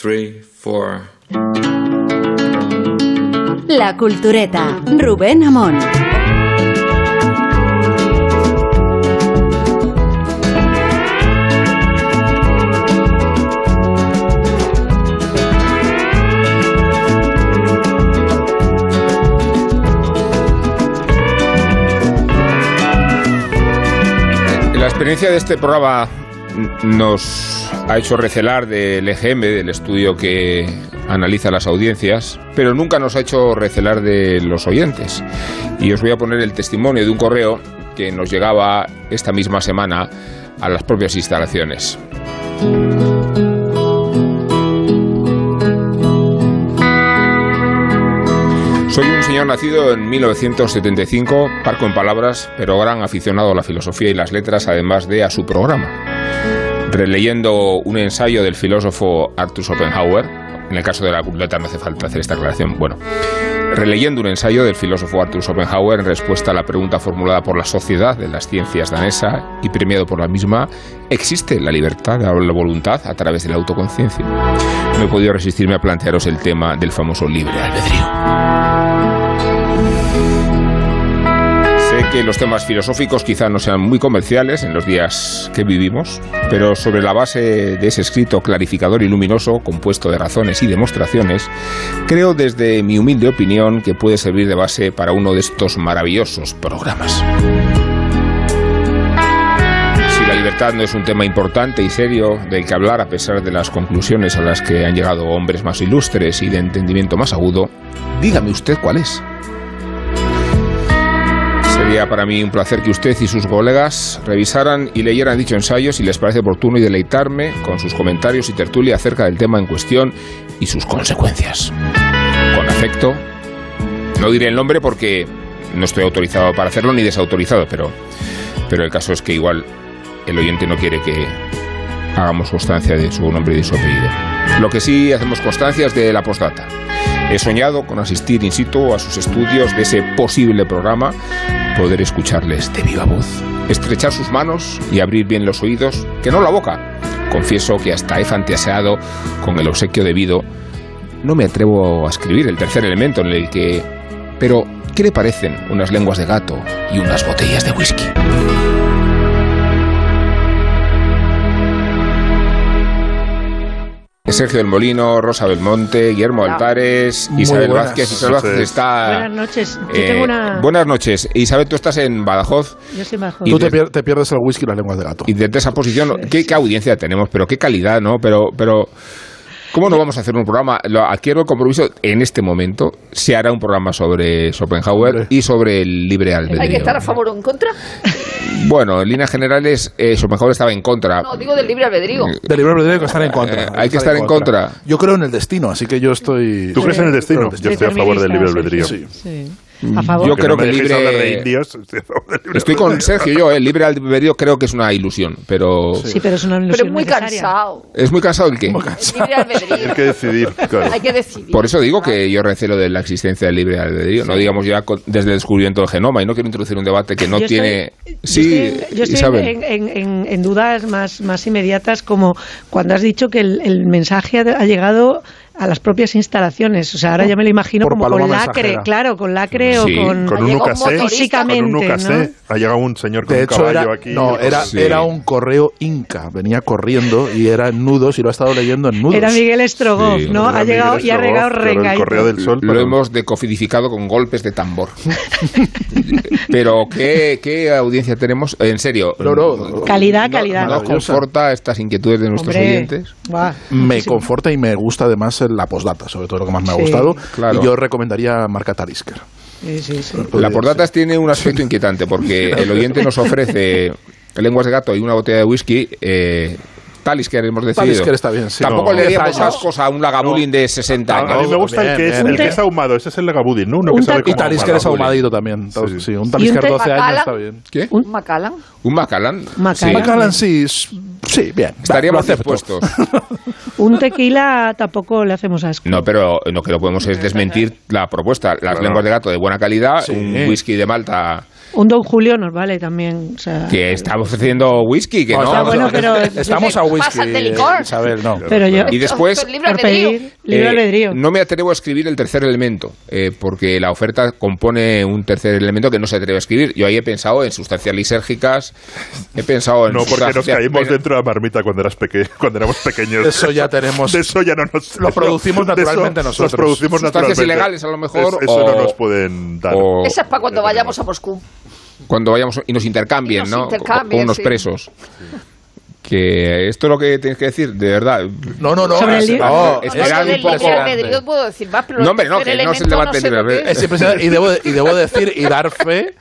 three, four. La Cultureta, Rubén Amón. La experiencia de este programa nos ha hecho recelar del EGM, del estudio que analiza las audiencias, pero nunca nos ha hecho recelar de los oyentes. Y os voy a poner el testimonio de un correo que nos llegaba esta misma semana a las propias instalaciones. Soy un señor nacido en 1975, parco en palabras, pero gran aficionado a la filosofía y las letras, además de a su programa. Releyendo un ensayo del filósofo Arthur Schopenhauer, en el caso de la cultureta no hace falta hacer esta aclaración, bueno, releyendo un ensayo del filósofo Arthur Schopenhauer en respuesta a la pregunta formulada por la Sociedad de las Ciencias danesa y premiado por la misma, ¿existe la libertad la voluntad a través de la autoconciencia? No he podido resistirme a plantearos el tema del famoso libre albedrío. Que los temas filosóficos quizá no sean muy comerciales en los días que vivimos, pero sobre la base de ese escrito clarificador y luminoso, compuesto de razones y demostraciones, creo desde mi humilde opinión que puede servir de base para uno de estos maravillosos programas. Si la libertad no es un tema importante y serio del que hablar a pesar de las conclusiones a las que han llegado hombres más ilustres y de entendimiento más agudo, dígame usted cuál es. Sería para mí un placer que usted y sus colegas revisaran y leyeran dicho ensayo si les parece oportuno y deleitarme con sus comentarios y tertulia acerca del tema en cuestión y sus consecuencias. Con afecto, no diré el nombre porque no estoy autorizado para hacerlo ni desautorizado, pero, pero el caso es que igual el oyente no quiere que hagamos constancia de su nombre y de su apellido. Lo que sí hacemos constancia es de la postdata. He soñado con asistir in situ a sus estudios de ese posible programa, poder escucharles de viva voz, estrechar sus manos y abrir bien los oídos, que no la boca. Confieso que hasta he fantaseado con el obsequio debido. No me atrevo a escribir el tercer elemento en el que... Pero, ¿qué le parecen unas lenguas de gato y unas botellas de whisky? Sergio del Molino, Rosa Belmonte, Guillermo Altares, Muy Isabel buenas Vázquez. Isabel Vázquez está. Buenas noches. Yo eh, tengo una. Buenas noches. Isabel, tú estás en Badajoz. Yo soy bajo. Y Tú de- te, pier- te pierdes el whisky y las lenguas de gato. Y desde esa posición, ¿qué, qué audiencia tenemos? Pero qué calidad, ¿no? Pero, pero ¿cómo no vamos a hacer un programa? Lo adquiero el compromiso, en este momento se hará un programa sobre Schopenhauer y sobre el libre albedrío. ¿Hay que estar a favor o en contra? Bueno, en líneas generales, eh, Schopenhauer estaba en contra. No, digo del libre albedrío. Del libre albedrío hay que estar en contra. Eh, hay que estar en contra. Yo creo en el destino, así que yo estoy. ¿Tú crees en el destino? Yo estoy a favor del libre albedrío. Sí. Sí. A favor. Yo Que creo no que libre- de indios, estoy libre con. Sergio, yo, el libre albedrío creo que es una ilusión, pero Sí, pero es una Pero ilusión es muy necesaria. cansado. es muy cansado el qué. El libre albedrío. Hay que decidir, claro. Hay que decidir. Por eso digo que yo recelo de la existencia del libre albedrío, no digamos ya desde el descubrimiento del genoma, y no quiero introducir un debate que no Yo tiene... estoy- sí, estoy, yo estoy Isabel. en, en- en- en dudas más, más inmediatas, como cuando has dicho que el, el mensaje ha, ha llegado a las propias instalaciones. O sea, ahora ya me lo imagino Por como paloma con lacre, mensajera. claro, con lacre Sí, o con... Con un UKC. Físicamente, con un UKC, ¿no? ha llegado un señor con De un hecho, caballo era, aquí. no, era, Sí. era un correo inca. Venía corriendo y era en nudos y lo ha estado leyendo en nudos. Era Miguel Strogoff, Sí, ¿no? Ha llegado y ha regado claro, el correo del sol. Lo pero- hemos decodificado con golpes de tambor. Pero ¿qué, qué audiencia tenemos? En serio. No, no, Calidad, no- calidad. ¿Nos conforta estas inquietudes de nuestros Hombre, oyentes? Me conforta y me gusta además la postdata, sobre todo lo que más me ha Sí, gustado. claro. Y yo recomendaría marca Talisker. Sí, sí, sí. La pordatas tiene un aspecto inquietante porque el oyente nos ofrece lenguas de gato y una botella de whisky. Eh, Talisker hemos decidido. Talisker está bien, sí. Tampoco No, le 10 años. ascos a un lagavulin de 60 A, años. a mí me gusta el que, Bien, es, bien, el que bien. es ahumado, ese es el Lagabudin, ¿no? Uno Un que sabe Y Talisker es ahumadito también. Sí, sí. Sí, un Talisker te- 12 años está bien. ¿Qué? Un Macallan. ¿Un Macallan? Macallan. Sí. Macallan sí, sí, bien. Estaríamos dispuestos. Un tequila tampoco le hacemos asco. No, pero lo que no podemos es desmentir la propuesta. Las Claro. lenguas de gato de buena calidad, Sí. un whisky de Malta Un Don Julio nos vale también. O sea, que está ofreciendo whisky, que no. está bueno, pero- estamos a whisky, Pásate licor. Isabel, no. pero yo, Y después, Con libre pedir libre Eh, albedrío. no me atrevo a escribir el tercer elemento, eh, porque la oferta compone un tercer elemento que no se atreve a escribir. Yo ahí he pensado en sustancias lisérgicas, he pensado en No, porque nos caímos dentro de la marmita cuando, eras peque cuando éramos pequeños. Eso ya tenemos- De eso ya no nos. Lo producimos de eso naturalmente Los nosotros. producimos Sustancias naturalmente. ilegales, a lo mejor, Es- eso o- no nos pueden dar. o Esa es para cuando vayamos a Moscú. Cuando vayamos y nos intercambien, Y nos ¿no? intercambien, Con unos sí. presos. Que esto es lo que tienes que decir, de verdad. No, no, no. Sobre el libro. no, Es es que era Sobre un poco- albedrío puedo decir más, pero No, hombre, no, que no es el debate sé libre es. Es impresionante. Y debo, y debo decir y dar fe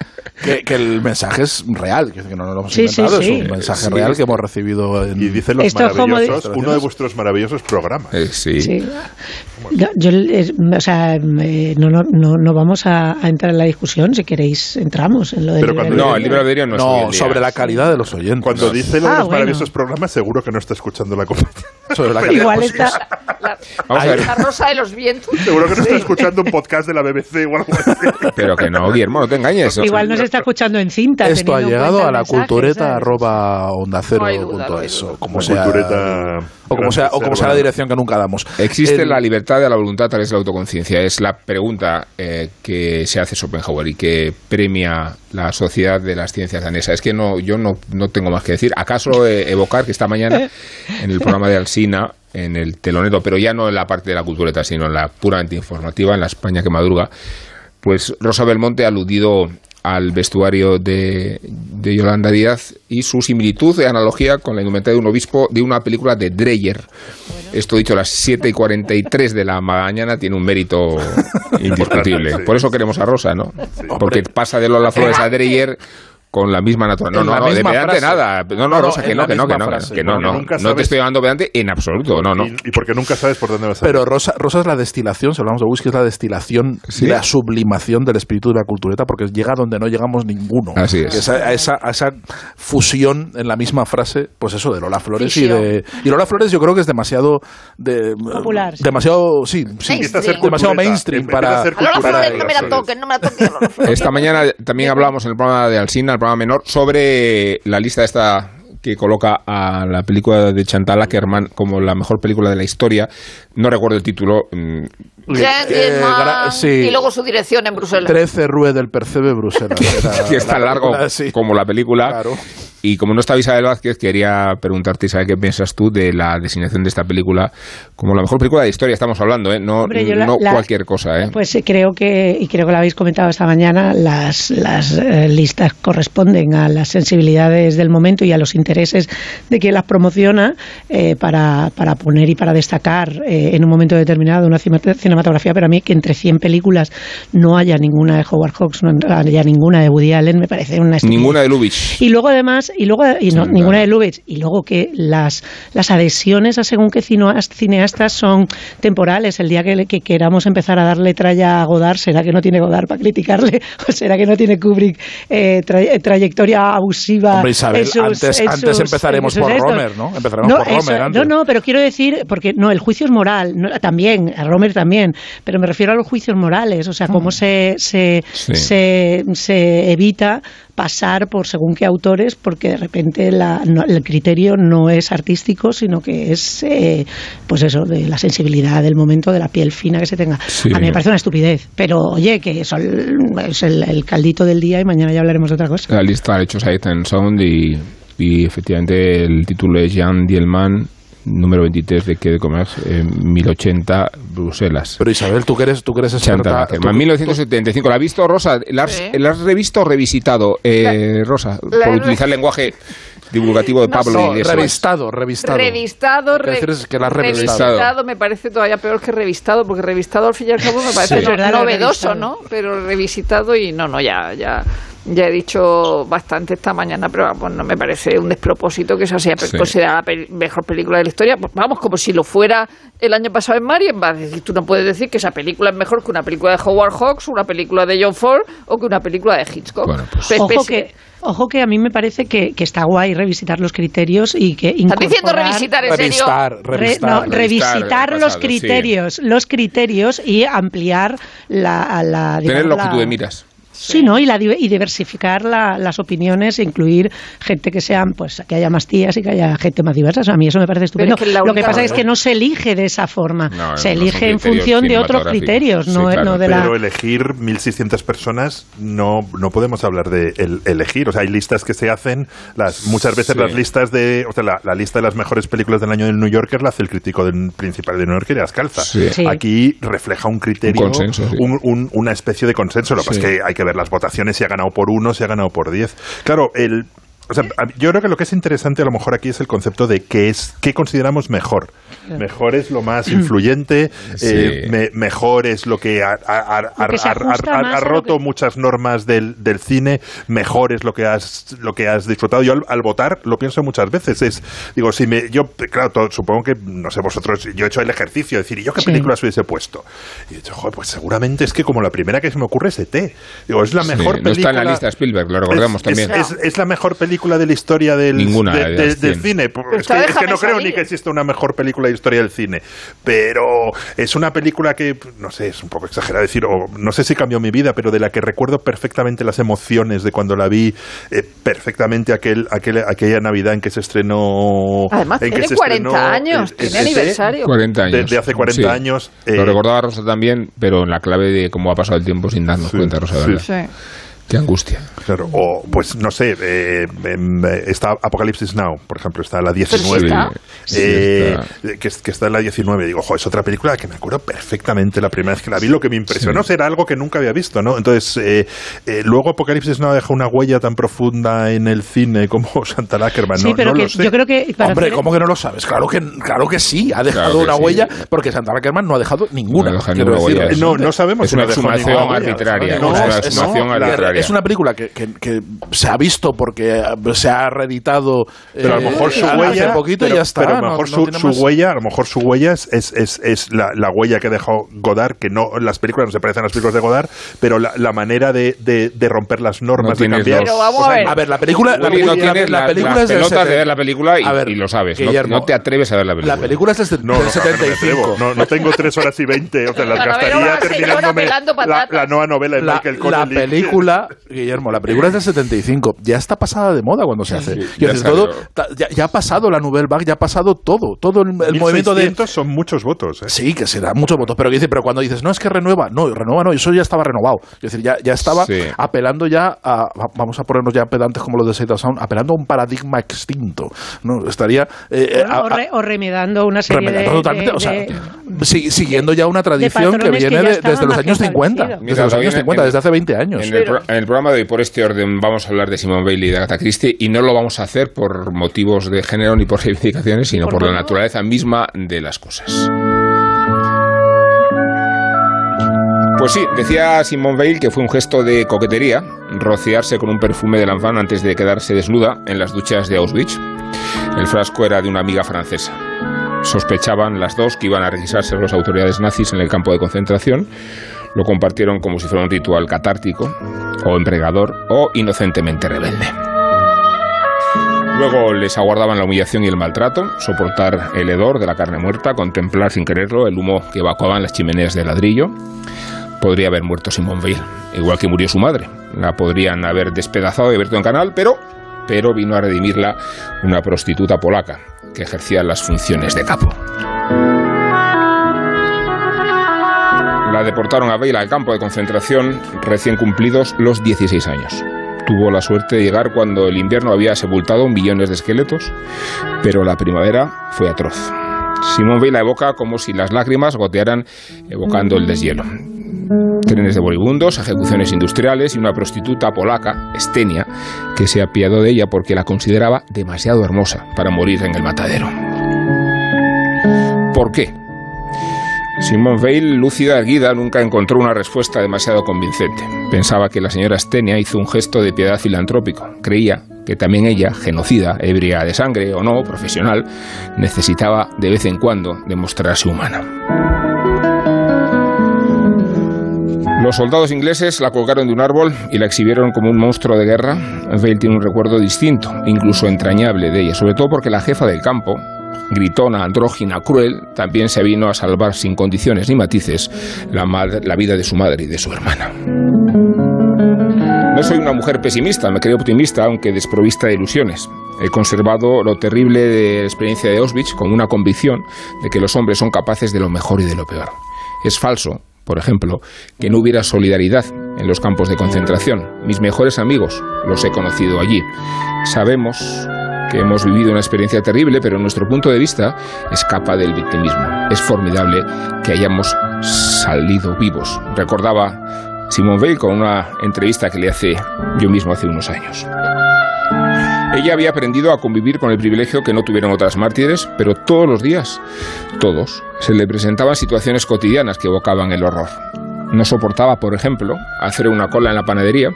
que, que el mensaje es real, que no lo hemos Sí, sí, inventado, sí. es un mensaje Sí, real es- que hemos recibido en... Y dicen los Esto maravillosos, uno de vuestros maravillosos programas. Eh, sí. Sí. Yo, yo, eh, o sea, eh, no, no, no, no vamos a, a entrar en la discusión. Si queréis, entramos en lo del Pero libre cuando- No, el libre albedrío no es No, día. sobre la calidad de los oyentes. Cuando dice lo de Ah, los bueno. maravillosos programas, seguro que no está escuchando la compañía. Sobre la calidad. Igual está, La, Vamos a ver. la rosa de los vientos. Seguro que no está escuchando un podcast de la BBC o algo así. Pero que no, Guillermo, no te engañes. igual nos está escuchando en cinta. Esto ha llegado a la cultureta ¿sabes? arroba onda cero No duda, punto no hay es, duda. o como sea, cultureta o como sea, o como sea la dirección que nunca damos. Existe El- la libertad de la voluntad a través de la autoconciencia. Es la pregunta eh, que se hace Schopenhauer y que premia la sociedad de las ciencias danesas. Es que no, yo no, no tengo más que decir. ¿Acaso eh, evocar que esta mañana en el programa de Alsina, en el telonero, pero ya no en la parte de la cultureta, sino en la puramente informativa, en la España que madruga, pues Rosa Belmonte ha aludido al vestuario de, de Yolanda Díaz y su similitud de analogía con la indumentaria de un obispo de una película de Dreyer. Esto dicho a las 7 y 43 de la mañana tiene un mérito indiscutible. Sí. Por eso queremos a Rosa, ¿no? Porque pasa de Lola Flores a Dreyer con la misma naturaleza. No, no, no, de pedante frase. nada. No, No, no, no, Rosa, que no, que no, que no, frase. que no, no. nunca No te estoy llamando pedante en absoluto, no, no. Y, y porque nunca sabes por dónde vas a Pero Rosa, Rosa es la destilación, si hablamos de whisky, es la destilación Sí. y la sublimación del espíritu de la cultureta, porque llega donde no llegamos ninguno. Así es. Esa- a, esa, a esa fusión en la misma frase, pues eso, de Lola Flores y de. Y Lola Flores yo creo que es demasiado. De, Popular. Demasiado. Sí, sí. Demasiado mainstream para. Lola Flores no me la toquen, no me la Flores. Esta mañana también hablábamos en el programa de Alsina, el menor, sobre la lista esta que coloca a la película de Chantal Ackerman como la mejor película de la historia. No recuerdo el título. sí. Y luego su dirección en Bruselas. 13 Rue del Percebe, Bruselas. Era que es tan largo película, sí. como la película. Claro. Y como no está Isabel Vázquez, quería preguntarte, Isabel, qué piensas tú de la designación de esta película como la mejor película de historia? Estamos hablando, ¿eh? No, Hombre, yo la- no la- cualquier cosa, ¿eh? Pues sí, creo que, y creo que lo habéis comentado esta mañana, las, las eh, listas corresponden a las sensibilidades del momento y a los intereses de quien las promociona eh, para, para poner y para destacar eh, en un momento determinado una cinematografía. Pero a mí que entre 100 películas no haya ninguna de Howard Hawks, no haya ninguna de Woody Allen, me parece una estupidez. Ninguna de Lubitsch. Y luego además, y luego y no, Sí, ninguna claro. de Lubitsch, y luego que las, las adhesiones a según qué cineas- cineastas son temporales. El día que, que queramos empezar a darle tralla a Godard, ¿será que no tiene Godard para criticarle? ¿O será que no tiene Kubrick eh, tra- eh, trayectoria abusiva? Hombre, Isabel, sus- antes, antes sus- empezaremos por? Romer, ¿no? Empezaremos No, por eso- Romer antes. no, no, pero quiero decir, porque no, el juicio es moral, no, también, a Romer también, pero me refiero a los juicios morales, o sea, cómo se, se, Sí. se, se evita pasar por según qué autores, porque de repente la- no- el criterio no es artístico, sino que es, eh, pues eso, de la sensibilidad del momento, de la piel fina que se tenga. Sí. A mí me parece una estupidez, pero oye, que eso es el, el caldito del día y mañana ya hablaremos de otra cosa. La lista ha hecho Sight and Sound y, y efectivamente el título es Jean Dielman, número 23 de Qué de Comer, eh, 1080, Bruselas. Pero Isabel, tú que eres, tú que eres experta, tú- 1975. ¿La has visto, Rosa? ¿La has, Sí. la has revisto o revisitado, eh, Rosa? la por utilizar lenguaje divulgativo de No Pablo No, Iglesias. revistado, revistado. Revistado, re- es que la has revisado. revistado me parece todavía peor que revistado, porque revistado al fin y al cabo me parece Sí. no- novedoso. ¿no? Pero revisitado y no, no, ya, ya, ya he dicho bastante esta mañana, pero vamos, no me parece un despropósito que esa sea Sí. considerada la pe- mejor película de la historia. Pues vamos, como si lo fuera el año pasado en Marienbad. Decir, tú no puedes decir que esa película es mejor que una película de Howard Hawks, una película de John Ford o que una película de Hitchcock. Bueno, pues- Ojo pese- que, ojo que a mí me parece que, que está guay revisitar los criterios y que ¿Estás diciendo revisitar en serio? Revistar, Re- revistar. no, revistar revisitar el los pasado, criterios, los criterios y ampliar la, la Tener digamos, longitud la- de miras. Sí, ¿no? Y, la, y diversificar la- las opiniones, e incluir gente que sean, pues, que haya más tías y que haya gente más diversa. O sea, a mí eso me parece estupendo. es que la Lo que pasa es que no se elige de esa forma. No, se no elige en función de otros criterios, Sí, no, claro. no de la... Pero elegir 1.600 personas no, no podemos hablar de el- elegir. O sea, hay listas que se hacen, las, muchas veces Sí. las listas de. O sea, la, la lista de las mejores películas del año del New Yorker la hace el crítico del principal de New Yorker y las calza. Sí. Sí. Aquí refleja un criterio, Un consenso, sí. un- un- una especie de consenso. Lo que pasa Sí. es que hay que ver las votaciones, si ha ganado por uno, si ha ganado por diez. Claro, el. O sea, yo creo que lo que es interesante a lo mejor aquí es el concepto de qué es qué consideramos mejor. Mejor es lo más influyente, Sí. eh, me- mejor es lo que ha, que roto que- muchas normas del, del cine, mejor es lo que has lo que has disfrutado. Yo al, al votar lo pienso muchas veces. Es digo si me yo claro to- supongo que no sé vosotros yo he hecho el ejercicio de decir ¿y yo qué Sí. películas hubiese puesto y he dicho joder pues seguramente es que como la primera que se me ocurre es ET. Digo es la Sí, mejor no película. está en la lista de Spielberg, lo recordamos Es- también. Es, es- es la mejor película de la historia del, Ninguna de- de del cine. Pues Es que, es que no creo salir. ni que exista una mejor película de historia del cine. Pero es una película que, no sé, es un poco exagerado decir, o no sé si cambió mi vida, pero de la que recuerdo perfectamente las emociones de cuando la vi, eh, perfectamente aquel, aquel, aquella Navidad en que se estrenó. Además, en que tiene se 40 estrenó, años, eh, tiene aniversario. 40 años. Desde hace 40 Sí. años. Lo eh, recordaba Rosa también, pero en la clave de cómo ha pasado el tiempo sin darnos Sí, cuenta, Rosa, sí. Qué angustia. Claro, o pues no sé, eh, em, eh, está Apocalipsis Now, por ejemplo, está la 19. está. Sí, eh, está. que, es- que está en la 19. Digo, jo, es otra película que me acuerdo perfectamente la primera vez que la vi. Lo que me impresionó Sí. era algo que nunca había visto, ¿no? Entonces, eh, eh, luego Apocalipsis Now deja una huella tan profunda en el cine como Santa Ackerman. sí, no, pero no que lo sé. yo creo que... para Hombre, hacer- ¿cómo que no lo sabes? Claro que, claro que sí, ha dejado Claro una sí. huella, porque Santana Ackerman no ha dejado ninguna. No ha dejado quiero ninguna decir. huella. Eh, no, no sabemos Es si una exhumación arbitraria. No, es una es- exhumación Es una película que, que- que se ha visto porque se ha reeditado Pero a lo eh, mejor su hace huella, poquito y pero, ya está. pero a lo mejor no su, su huella, a lo mejor su huella es, es, es, es la, la huella que dejó Godard, que no las películas no se parecen a las películas de Godard, pero la, la manera de, de, de romper las normas, No de cambiar. los- Pero vamos O sea, a ver. A ver, la película, la, película- tienes la la- película las es del de 70. ver la película y, A ver, y lo sabes. No, te atreves a ver la película. La película es del, No, del no, claro que me 75. atrevo. No, no tengo tres horas y veinte. O sea, las La novela gastaría terminándome la, la nueva novela de la, Michael la Connelly. Película, Guillermo, la película es del 75. Ya está pasada de moda cuando se hace. Sí, ya decir, todo, ya, ya ha pasado la Nouvelle Vague, ya ha pasado todo. Todo el, el movimiento de. 1600 son muchos votos. ¿eh? Sí, que se dan muchos votos, pero, pero cuando dices, no, es que renueva, no, renueva no, eso ya estaba renovado. Es decir, ya, ya estaba Sí. apelando ya a, va- vamos a ponernos ya pedantes como los de of Sound, apelando a un paradigma extinto. ¿no? Estaría... eh, o, a- o a- re- o remedando una serie de, remedando totalmente, de- o sea, de- si- siguiendo ya una tradición que viene de- desde los años que 50. establecidos. Mira, Desde los años en- 50, en- desde hace 20 años. En el, pro- en el programa de hoy, por este orden, vamos a hablar de Simone Bailey y de Agatha Christie y no lo vamos a hacer por motivos de género ni por reivindicaciones, sino ¿Por la naturaleza misma de las cosas. Pues sí, decía Simone Veil que fue un gesto de coquetería rociarse con un perfume de Lanvin antes de quedarse desnuda en las duchas de Auschwitz. El frasco era de una amiga francesa. Sospechaban las dos que iban a registrarse las autoridades nazis en el campo de concentración. Lo compartieron como si fuera un ritual catártico, o empregador, o inocentemente rebelde. Luego les aguardaban la humillación y el maltrato, soportar el hedor de la carne muerta, contemplar sin quererlo el humo que evacuaban las chimeneas de ladrillo. Podría haber muerto Simone Veil, igual que murió su madre. La podrían haber despedazado y abierto en canal, pero, pero vino a redimirla una prostituta polaca que ejercía las funciones de capo. La deportaron a Veil al campo de concentración recién cumplidos los 16 años. Tuvo la suerte de llegar cuando el invierno había sepultado millones de esqueletos, pero la primavera fue atroz. Veil la evoca como si las lágrimas gotearan evocando el deshielo. Trenes de moribundos, ejecuciones industriales y una prostituta polaca, Estenia, que se apiadó de ella porque la consideraba demasiado hermosa para morir en el matadero. ¿Por qué? Simone Veil, lúcida, erguida, nunca encontró una respuesta demasiado convincente. Pensaba que la señora Stenia hizo un gesto de piedad filantrópico. Creía que también ella, genocida, ebria de sangre o no, profesional, necesitaba de vez en cuando demostrarse humana. Los soldados ingleses la colgaron de un árbol y la exhibieron como un monstruo de guerra. Veil tiene un recuerdo distinto, incluso entrañable de ella, sobre todo porque la jefa del campo, gritona, andrógina, cruel, también se vino a salvar sin condiciones ni matices la, la vida de su madre y de su hermana. No soy una mujer pesimista, me creo optimista, aunque desprovista de ilusiones. He conservado lo terrible de la experiencia de Auschwitz con una convicción de que los hombres son capaces de lo mejor y de lo peor. Es falso, por ejemplo, que no hubiera solidaridad en los campos de concentración. Mis mejores amigos los he conocido allí. Sabemos que hemos vivido una experiencia terrible, pero nuestro punto de vista escapa del victimismo. Es formidable que hayamos salido vivos. Recordaba Simone Veil con una entrevista que le hace yo mismo hace unos años. Ella había aprendido a convivir con el privilegio que no tuvieron otras mártires, pero todos los días, todos, se le presentaban situaciones cotidianas que evocaban el horror. No soportaba, por ejemplo, hacer una cola en la panadería,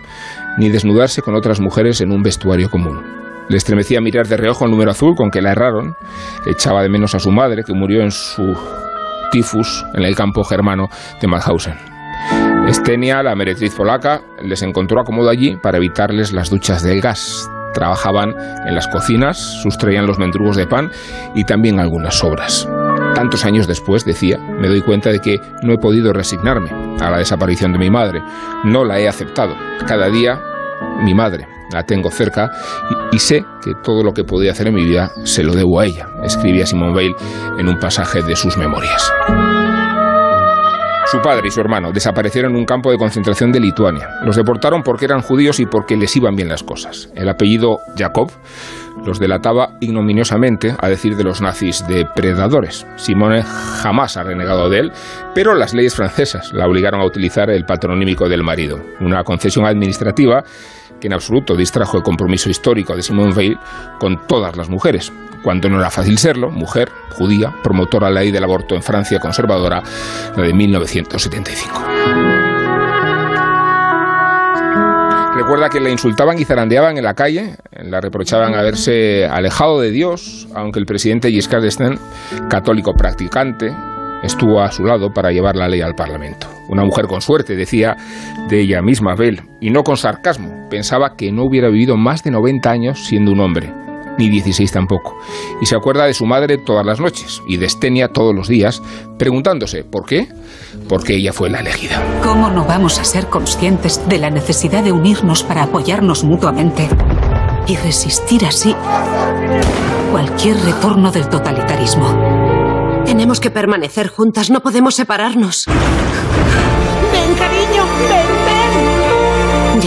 ni desnudarse con otras mujeres en un vestuario común. Le estremecía mirar de reojo el número azul con que la erraron. Echaba de menos a su madre, que murió en su tifus en el campo germano de Mauthausen. Estenia, la meretriz polaca, les encontró acomodo allí para evitarles las duchas del gas. Trabajaban en las cocinas, sustraían los mendrugos de pan y también algunas sobras. Tantos años después, decía, me doy cuenta de que no he podido resignarme a la desaparición de mi madre. No la he aceptado. Cada día, mi madre, la tengo cerca y, sé que todo lo que podía hacer en mi vida se lo debo a ella, escribía Simone Weil en un pasaje de sus memorias. Su padre y su hermano desaparecieron en un campo de concentración de Lituania. Los deportaron porque eran judíos y porque les iban bien las cosas. El apellido Jacob los delataba ignominiosamente, a decir de los nazis, de predadores. Simone jamás ha renegado de él, pero las leyes francesas la obligaron a utilizar el patronímico del marido, una concesión administrativa que en absoluto distrajo el compromiso histórico de Simone Weil con todas las mujeres, cuando no era fácil serlo, mujer, judía, promotora de la ley del aborto en Francia conservadora, la de 1975. Recuerda que la insultaban y zarandeaban en la calle, la reprochaban haberse alejado de Dios, aunque el presidente Giscard d'Estaing, católico practicante, estuvo a su lado para llevar la ley al Parlamento. Una mujer con suerte, decía de ella misma, Bell, y no con sarcasmo. Pensaba que no hubiera vivido más de 90 años siendo un hombre, ni 16 tampoco. Y se acuerda de su madre todas las noches y de Estenia todos los días, preguntándose ¿por qué? Porque ella fue la elegida. ¿Cómo no vamos a ser conscientes de la necesidad de unirnos para apoyarnos mutuamente y resistir así cualquier retorno del totalitarismo? Tenemos que permanecer juntas, no podemos separarnos.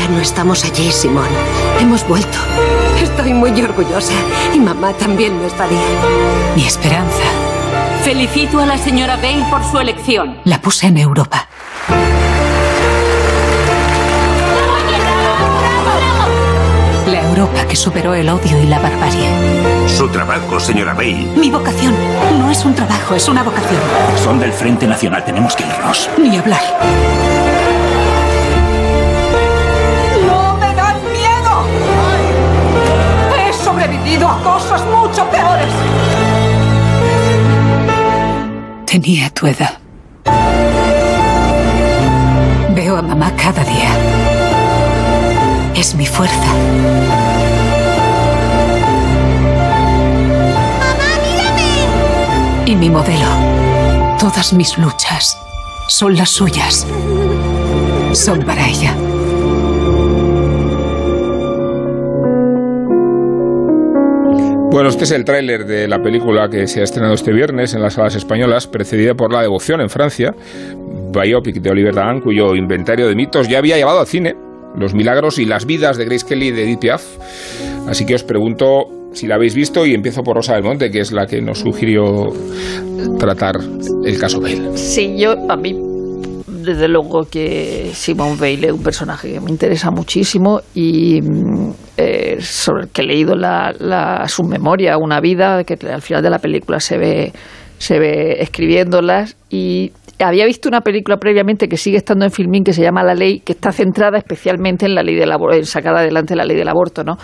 Ya no estamos allí, Simón. Hemos vuelto. Estoy muy orgullosa y mamá también lo estaría. Mi esperanza. Felicito a la señora Bale por su elección. La puse en Europa. La Europa que superó el odio y la barbarie. Su trabajo, señora Bale. Mi vocación. No es un trabajo, es una vocación. Son del Frente Nacional, tenemos que irnos. Ni hablar. Sobrevivido a cosas mucho peores. Tenía tu edad. Veo a mamá cada día. Es mi fuerza. ¡Mamá, mírame! Y mi modelo. Todas mis luchas son las suyas. Son para ella. Bueno, este es el tráiler de la película que se ha estrenado este viernes en las salas españolas, precedida por La Devoción en Francia, biopic de Oliver Dahan, cuyo inventario de mitos ya había llevado al cine los milagros y las vidas de Grace Kelly y de Edith Piaf. Así que os pregunto si la habéis visto y empiezo por Rosa del Monte, que es la que nos sugirió tratar el caso Bale. Sí, yo a mí desde luego que Simone Veil es un personaje que me interesa muchísimo y eh, sobre el que he leído la, la, su memoria, una vida, que al final de la película se ve, se ve escribiéndolas y había visto una película previamente que sigue estando en Filmín que se llama La Ley, que está centrada especialmente en la ley del aborto, en sacar adelante la ley del aborto, ¿no?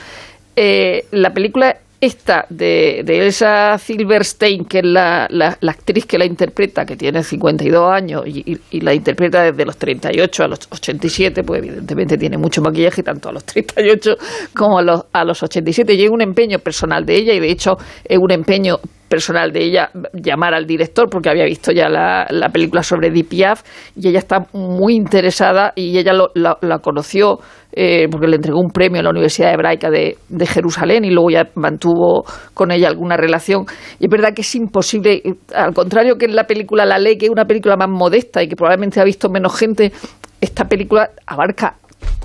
Eh, la película esta de, Elsa Silverstein, que es la, la, actriz que la interpreta, que tiene 52 años y, y, la interpreta desde los 38 a los 87, pues evidentemente tiene mucho maquillaje, tanto a los 38 como a los, a los 87. Y es un empeño personal de ella y de hecho es un empeño personal de ella llamar al director porque había visto ya la, la película sobre Piaf y ella está muy interesada y ella lo, la, la, conoció eh, porque le entregó un premio a la Universidad Hebraica de, de, Jerusalén y luego ya mantuvo con ella alguna relación. Y es verdad que es imposible, al contrario que en la película La Ley, que es una película más modesta y que probablemente ha visto menos gente, esta película abarca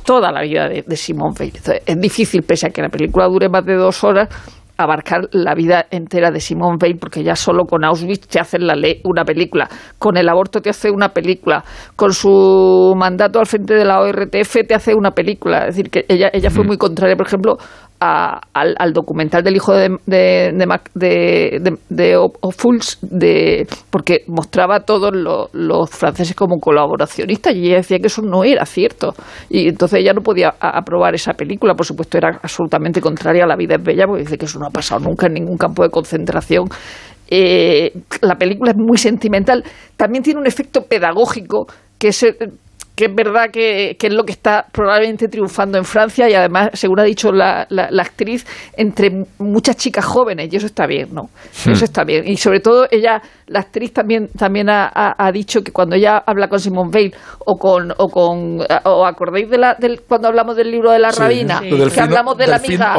toda la vida de, de Simone Weil. es difícil, pese a que la película dure más de dos horas, abarcar la vida entera de Simone Weil, porque ya solo con Auschwitz te hacen la ley, una película, con el aborto te hace una película, con su mandato al frente de la ORTF te hace una película. Es decir, que ella, ella fue mm. muy contraria, por ejemplo, al, documental del hijo de, de, de, de, porque mostraba a todos los, franceses como colaboracionistas y ella decía que eso no era cierto. Y entonces ella no podía aprobar esa película, por supuesto era absolutamente contraria a La vida es bella, porque dice que eso no ha pasado nunca en ningún campo de concentración. Eh, la película es muy sentimental, también tiene un efecto pedagógico que es que es verdad que, es lo que está probablemente triunfando en Francia y además, según ha dicho la, la, actriz, entre muchas chicas jóvenes, y eso está bien, ¿no? Hmm. Eso está bien. Y sobre todo, ella, la actriz también, también ha, ha, dicho que cuando ella habla con Simone Veil o con, o con, o acordáis de la, del, cuando hablamos del libro de la rabina, que hablamos de la amiga,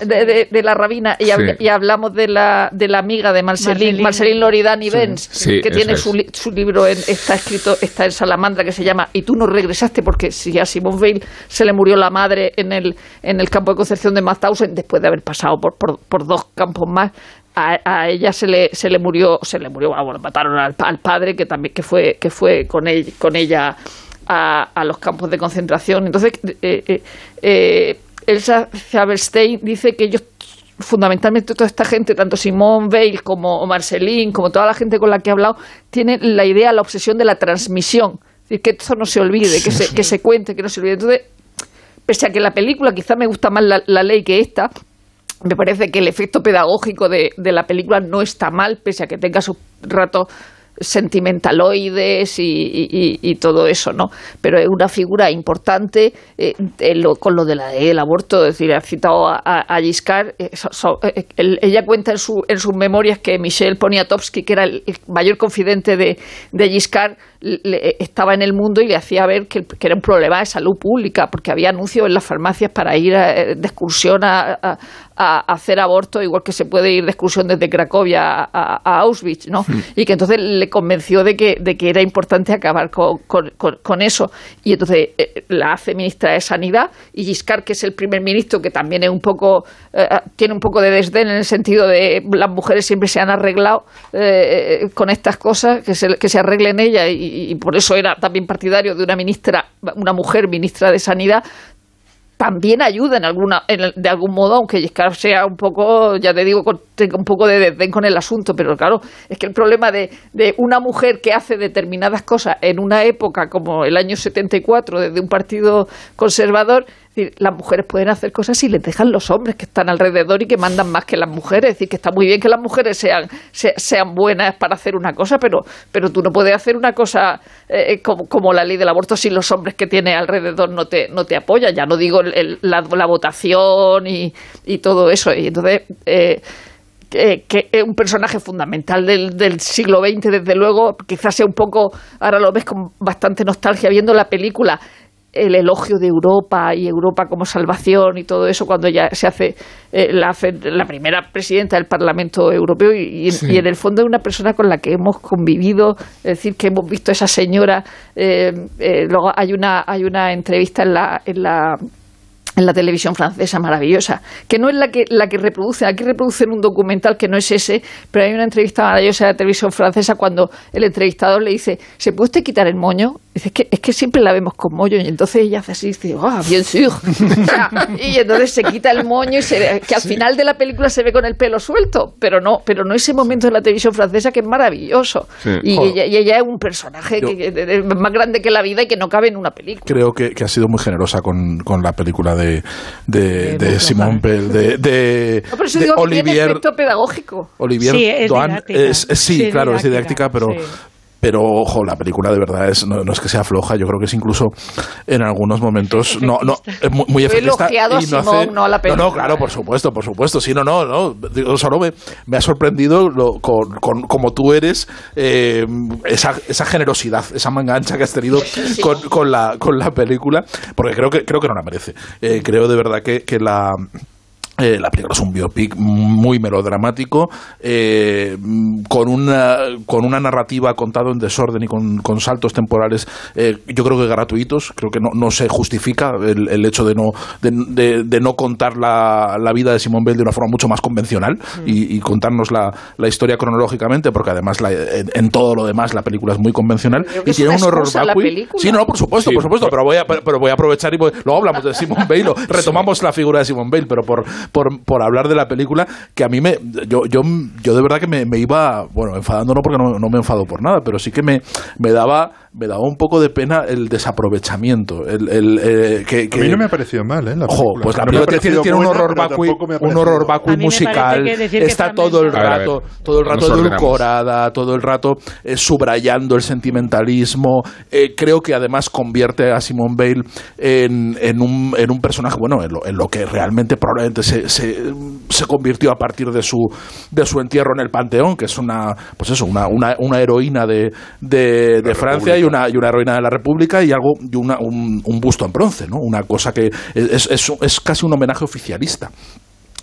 de, de, la rabina y, y, hablamos de la, de la amiga de Marceline, Marceline, Loridani Benz, que tiene su, su libro, en, está escrito, está en Salamandra, que se llama y tú no regresaste porque si a Simone Veil se le murió la madre en el, en el campo de concepción de Mauthausen después de haber pasado por, por, dos campos más, a, ella se le, se le murió, se le murió, ah, bueno, mataron al, padre que también que fue, que fue con, con ella a, los campos de concentración. Entonces, eh, eh, eh, Elsa Faberstein dice que ellos fundamentalmente toda esta gente, tanto Simone Veil como Marceline, como toda la gente con la que he hablado, tienen la idea, la obsesión de la transmisión que esto no se olvide, que se, que se cuente, que no se olvide. Entonces, pese a que la película quizá me gusta más la, ley que esta, me parece que el efecto pedagógico de, de, la película no está mal, pese a que tenga sus ratos sentimentaloides y, y, todo eso, ¿no? Pero es una figura importante eh, con lo del de aborto, es decir, ha citado a, Giscard, eh, eh, ella cuenta en, su, en sus memorias que Michel Poniatowski, que era el, mayor confidente de, de Giscard, estaba en el mundo y le hacía ver que, era un problema de salud pública, porque había anuncios en las farmacias para ir de excursión a, a, hacer aborto, igual que se puede ir de excursión desde Cracovia a, Auschwitz, ¿no? Y que entonces le convenció de que, de que era importante acabar con, con, eso. Y entonces eh, la hace ministra de Sanidad y Giscard, que es el primer ministro, que también es un poco, eh, tiene un poco de desdén en el sentido de las mujeres siempre se han arreglado eh, con estas cosas, que se, que se arreglen ellas y, y por eso era también partidario de una ministra, una mujer ministra de Sanidad, también ayuda en alguna, de algún modo, aunque Giscard sea un poco, ya te digo, tenga un poco de desdén con el asunto, pero claro, es que el problema de, de una mujer que hace determinadas cosas en una época como el año 74 desde un partido conservador decir, las mujeres pueden hacer cosas y les dejan los hombres que están alrededor y que mandan más que las mujeres. Es decir, que está muy bien que las mujeres sean, sean buenas para hacer una cosa, pero, pero tú no puedes hacer una cosa eh, como, como, la ley del aborto si los hombres que tienes alrededor no te, no te apoyan. Ya no digo la, la, votación y, y, todo eso. Y entonces... Eh, que, es un personaje fundamental del, del, siglo XX, desde luego, quizás sea un poco, ahora lo ves con bastante nostalgia viendo la película, el elogio de Europa y Europa como salvación y todo eso cuando ya se hace, eh, la, la, primera presidenta del Parlamento Europeo y, en el fondo es una persona con la que hemos convivido, es decir, que hemos visto a esa señora. Eh, eh, luego hay una, hay una entrevista en la, en la en la televisión francesa maravillosa, que no es la que, la que reproduce, aquí reproducen un documental que no es ese, pero hay una entrevista maravillosa de la televisión francesa cuando el entrevistador le dice, ¿se puede usted quitar el moño? Dice, es que, es que siempre la vemos con moño, y entonces ella hace así, y dice, ah, bien sûr. y entonces se quita el moño y se que al final de la película se ve con el pelo suelto, pero no, pero no ese momento de la televisión francesa que es maravilloso. Y, ella, es un personaje que, más grande que la vida y que no cabe en una película. Creo que, que ha sido muy generosa con, con la película de de, de, Simón Pell, de, de, no, pero digo Olivier. Que tiene efecto pedagógico. Olivier sí, es Doan, es, sí, claro, es didáctica, pero. Pero ojo, la película de verdad es no, no es que sea floja, yo creo que es incluso en algunos momentos no no es muy, muy efectista y no Simón, hace- no a la película. No, no, claro, por supuesto, por supuesto, sí, no, no, no, digo, solo me, me ha sorprendido lo- con, con- como tú eres eh, esa, esa generosidad, esa manga ancha que has tenido con, con la con la película, porque creo que creo que no la merece. Eh, creo de verdad que, que la eh, la película es un biopic muy melodramático, eh, con, una, con una narrativa contada en desorden y con, con saltos temporales, eh, yo creo que gratuitos. Creo que no, no se justifica el, el hecho de no, de, de- de no contar la, la vida de Simone Bale de una forma mucho más convencional y, y contarnos la, la historia cronológicamente, porque además la- en, en todo lo demás la película es muy convencional Creo que y es tiene una un horror vacui. película. Sí, no, por supuesto, Sí, por supuesto, por- pero voy a, pero voy a aprovechar y voy- luego hablamos de Simone Bale, o retomamos la figura de Simone Bale, pero por, por, por hablar de la película, que a mí me, yo, yo, yo de verdad que me, me iba, bueno, enfadando no porque no, no me enfado por nada, pero sí que me, me daba, me daba un poco de pena el desaprovechamiento, el, el, eh, que, A mí no me ha parecido mal, ¿eh? La Ojo, película. pues la No película tiene, parecido tiene un horror vacui, un horror vacui musical, que está todo el ver, a ver. rato, todo el rato edulcorada, todo el rato eh, subrayando el sentimentalismo. Eh, creo que además convierte a Simone Bale en, en, un, en un personaje, bueno, en lo, en lo que realmente probablemente se, se, se convirtió a partir de su, de su entierro en el Panteón, que es una, pues eso, una, una, una heroína de, de, de Francia y una, y una heroína de la República y algo y una, un, un busto en bronce, ¿no? Una cosa que es, es, es casi un homenaje oficialista.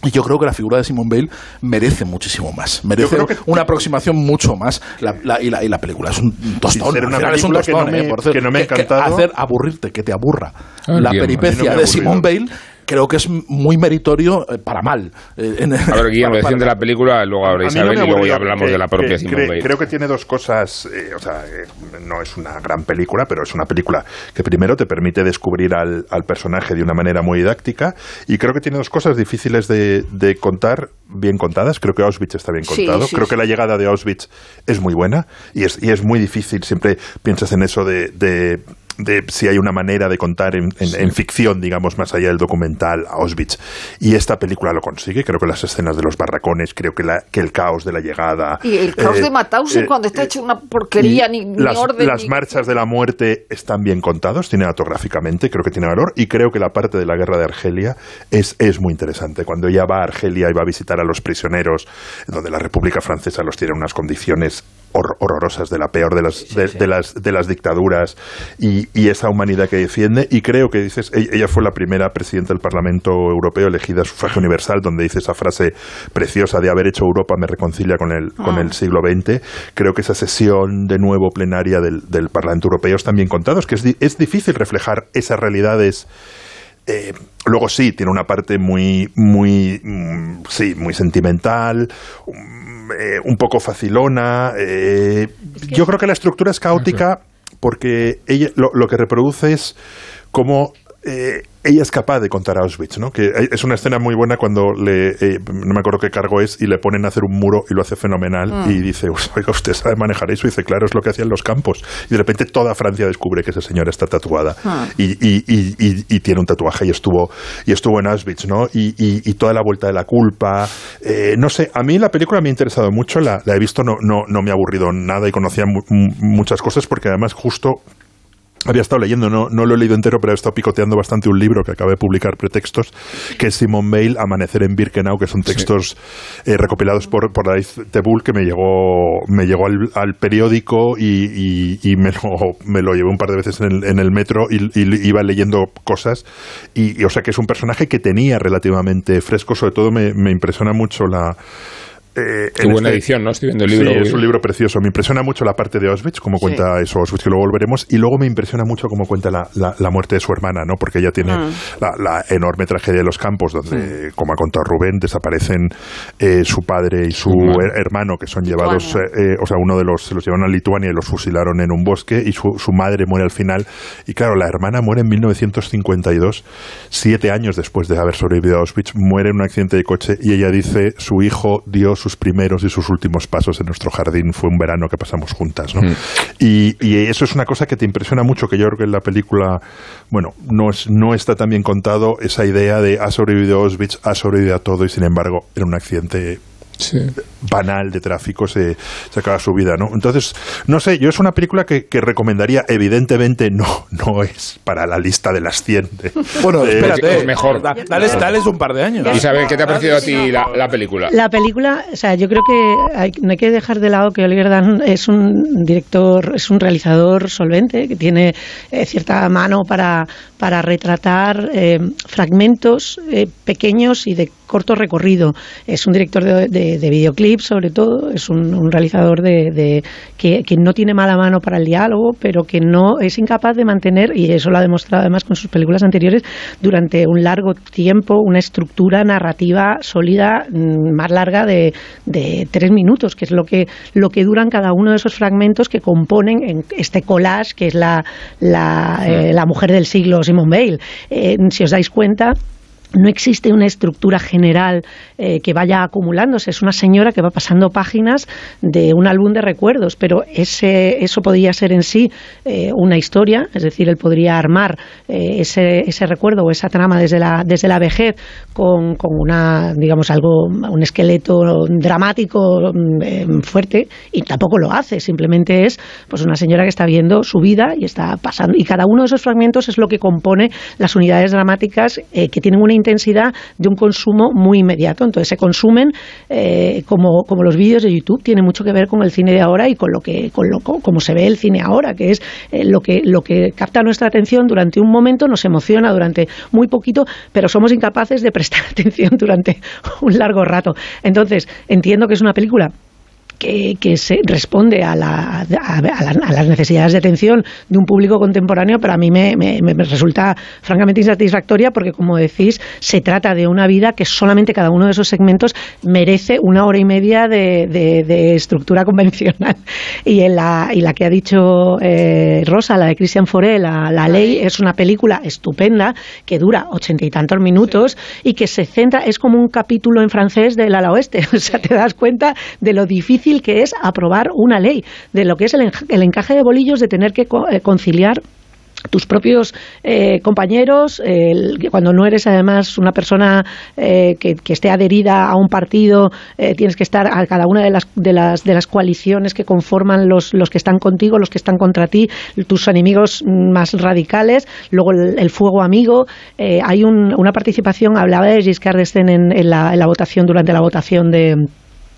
Y yo creo que la figura de Simone Bale merece muchísimo más. Merece que- una aproximación mucho más. La, la- y, la, y la película es un tostón. Ser una es un que tostón, no me- ¿eh? Por cierto, que no me ha encantado. hacer aburrirte, que te aburra. Ah, la bien, no peripecia de Simone. Bale creo que es muy meritorio eh, para mal. Eh, en- A ver, Guillermo, para- decisión de la película, luego habla A mí no Isabel y luego ya hablamos que- de la propia que- cre-. Creo que tiene dos cosas, eh, o sea, eh, no es una gran película, pero es una película que primero te permite descubrir al, al personaje de una manera muy didáctica y creo que tiene dos cosas difíciles de, de contar, bien contadas. Creo que Auschwitz está bien Sí, contado. sí, creo sí. que la llegada de Auschwitz es muy buena y es, y es muy difícil. Siempre piensas en eso de... de de si hay una manera de contar en, en- en ficción, digamos, más allá del documental Auschwitz. Y esta película lo consigue. Creo que las escenas de los barracones, creo que, la, que el caos de la llegada. Y el caos eh, de Mauthausen eh, cuando está eh, hecho una porquería, ni, ni las, orden. las ni- marchas de la muerte están bien contados cinematográficamente, creo que tiene valor. Y creo que la parte de la guerra de Argelia es, es muy interesante. Cuando ella va a Argelia y va a visitar a los prisioneros, donde la República Francesa los tiene en unas condiciones hor- horrorosas de la peor de las, de, de las, de las dictaduras y, y esa humanidad que defiende. Y creo que dices, e- ella fue la primera presidenta del Parlamento Europeo elegida a sufragio universal, donde dice esa frase preciosa de haber hecho Europa me reconcilia con el, con Ah. el siglo XX. Creo que esa sesión de nuevo plenaria del, del Parlamento Europeo están bien contados, que es, di- es difícil reflejar esas realidades. Eh, luego sí, tiene una parte muy, muy, mm, sí, muy sentimental, um, eh, un poco facilona. eh, Yo creo que la estructura es caótica porque ella lo, lo que reproduce es cómo eh, ella es capaz de contar Auschwitz, ¿no? Que es una escena muy buena cuando le, eh, no me acuerdo qué cargo es, y le ponen a hacer un muro y lo hace fenomenal Mm. y dice, oiga, usted sabe manejar eso, y dice, claro, es lo que hacían los campos. Y de repente toda Francia descubre que esa señora está tatuada Ah. y, y- y- y- y tiene un tatuaje y estuvo, y estuvo en Auschwitz, ¿no? Y, y- y toda la vuelta de la culpa. Eh, no sé, a mí la película me ha interesado mucho, la, la he visto, no, no, no me ha aburrido nada y conocía mu- muchas cosas porque además justo había estado leyendo, no, no lo he leído entero, pero he estado picoteando bastante un libro que acaba de publicar Pretextos, que es Simon Bale, Amanecer en Birkenau, que son textos eh, recopilados por, por David que me llegó, me llegó al, al periódico y, y- y me, lo, me lo llevé un par de veces en el, en el metro y, y iba leyendo cosas. Y, y, o sea que es un personaje que tenía relativamente fresco, sobre todo me, me impresiona mucho la... eh, Qué en buena este- edición, ¿no? Estoy viendo el libro. Sí, es un libro precioso. Me impresiona mucho la parte de Auschwitz, como Sí. cuenta eso Auschwitz, que luego volveremos. Y luego me impresiona mucho cómo cuenta la, la- la muerte de su hermana, ¿no? Porque ella tiene Mm. la, la enorme tragedia de los campos, donde, como ha contado Rubén, desaparecen eh, su padre y su hermano. her- hermano, que son llevados, Lituania. eh, eh, o sea, uno de los se los llevaron a Lituania y los fusilaron en un bosque, y su, su madre muere al final. Y claro, la hermana muere en 1952, siete años después de haber sobrevivido a Auschwitz, muere en un accidente de coche y ella dice, su hijo dio sus primeros y sus últimos pasos en nuestro jardín, fue un verano que pasamos juntas, ¿no? Mm. Y, y eso es una cosa que te impresiona mucho, que yo creo que en la película, bueno, no, es, no está tan bien contado esa idea de ha sobrevivido a Auschwitz, ha sobrevivido a todo y sin embargo era un accidente banal de tráfico se, se acaba su vida, ¿no? Entonces, no sé, yo es una película que, que recomendaría, evidentemente no, no es para la lista de las 100. de- Bueno, de- espérate. es mejor. Da- dales, dales un par de años. Isabel, ¿qué te ha parecido a ti la, la película? La película, o sea, yo creo que hay- no hay que dejar de lado que Oliver Dunn es un director, es un realizador solvente, que tiene eh, cierta mano para, para retratar eh, fragmentos eh, pequeños y de corto recorrido. Es un director de, de- de videoclips, sobre todo, es un, un realizador de, de- que, que no tiene mala mano para el diálogo, pero que no es incapaz de mantener, y eso lo ha demostrado además con sus películas anteriores, durante un largo tiempo una estructura narrativa sólida mm, más larga de, de tres minutos, que es lo que, lo que duran cada uno de esos fragmentos que componen en este collage que es la, la, eh, la mujer del siglo, Simone Bale. Eh, si os dais cuenta, no existe una estructura general eh, que vaya acumulándose. Es una señora que va pasando páginas de un álbum de recuerdos, pero ese, eso podría ser en sí eh, una historia, es decir, él podría armar eh, ese, ese recuerdo o esa trama desde la, desde la vejez con, con una, digamos, algo, un esqueleto dramático mm, fuerte y tampoco lo hace, simplemente es pues una señora que está viendo su vida y está pasando y cada uno de esos fragmentos es lo que compone las unidades dramáticas que tienen una intensidad de un consumo muy inmediato. Entonces se consumen eh, como, como los vídeos de YouTube, tiene mucho que ver con el cine de ahora y con lo que con lo co- como se ve el cine ahora, que es eh, lo que lo que capta nuestra atención durante un momento, nos emociona durante muy poquito, pero somos incapaces de prestar atención durante un largo rato. Entonces, entiendo que es una película que, que se responde a, la- a- a la- a las necesidades de atención de un público contemporáneo, pero a mí me, me- me resulta francamente insatisfactoria porque, como decís, se trata de una vida que solamente cada uno de esos segmentos merece una hora y media de, de- de estructura convencional. Y, en la, y la que ha dicho eh, Rosa, la de Christian la, la ley, es una película estupenda que dura ochenta y tantos minutos y que se centra, es como un capítulo en francés del ala oeste. O sea, te das cuenta de lo difícil que es aprobar una ley, de lo que es el, el encaje de bolillos de tener que eh, conciliar tus propios eh, compañeros, eh, cuando no eres además una persona eh, que, esté adherida a un partido, eh, tienes que estar a cada una de las, de las, de las coaliciones que conforman los, los que están contigo, los que están contra ti, tus enemigos más radicales, luego el, el fuego amigo. eh, hay un- una participación, hablaba de Giscard d'Estaing en, en la votación, durante la votación de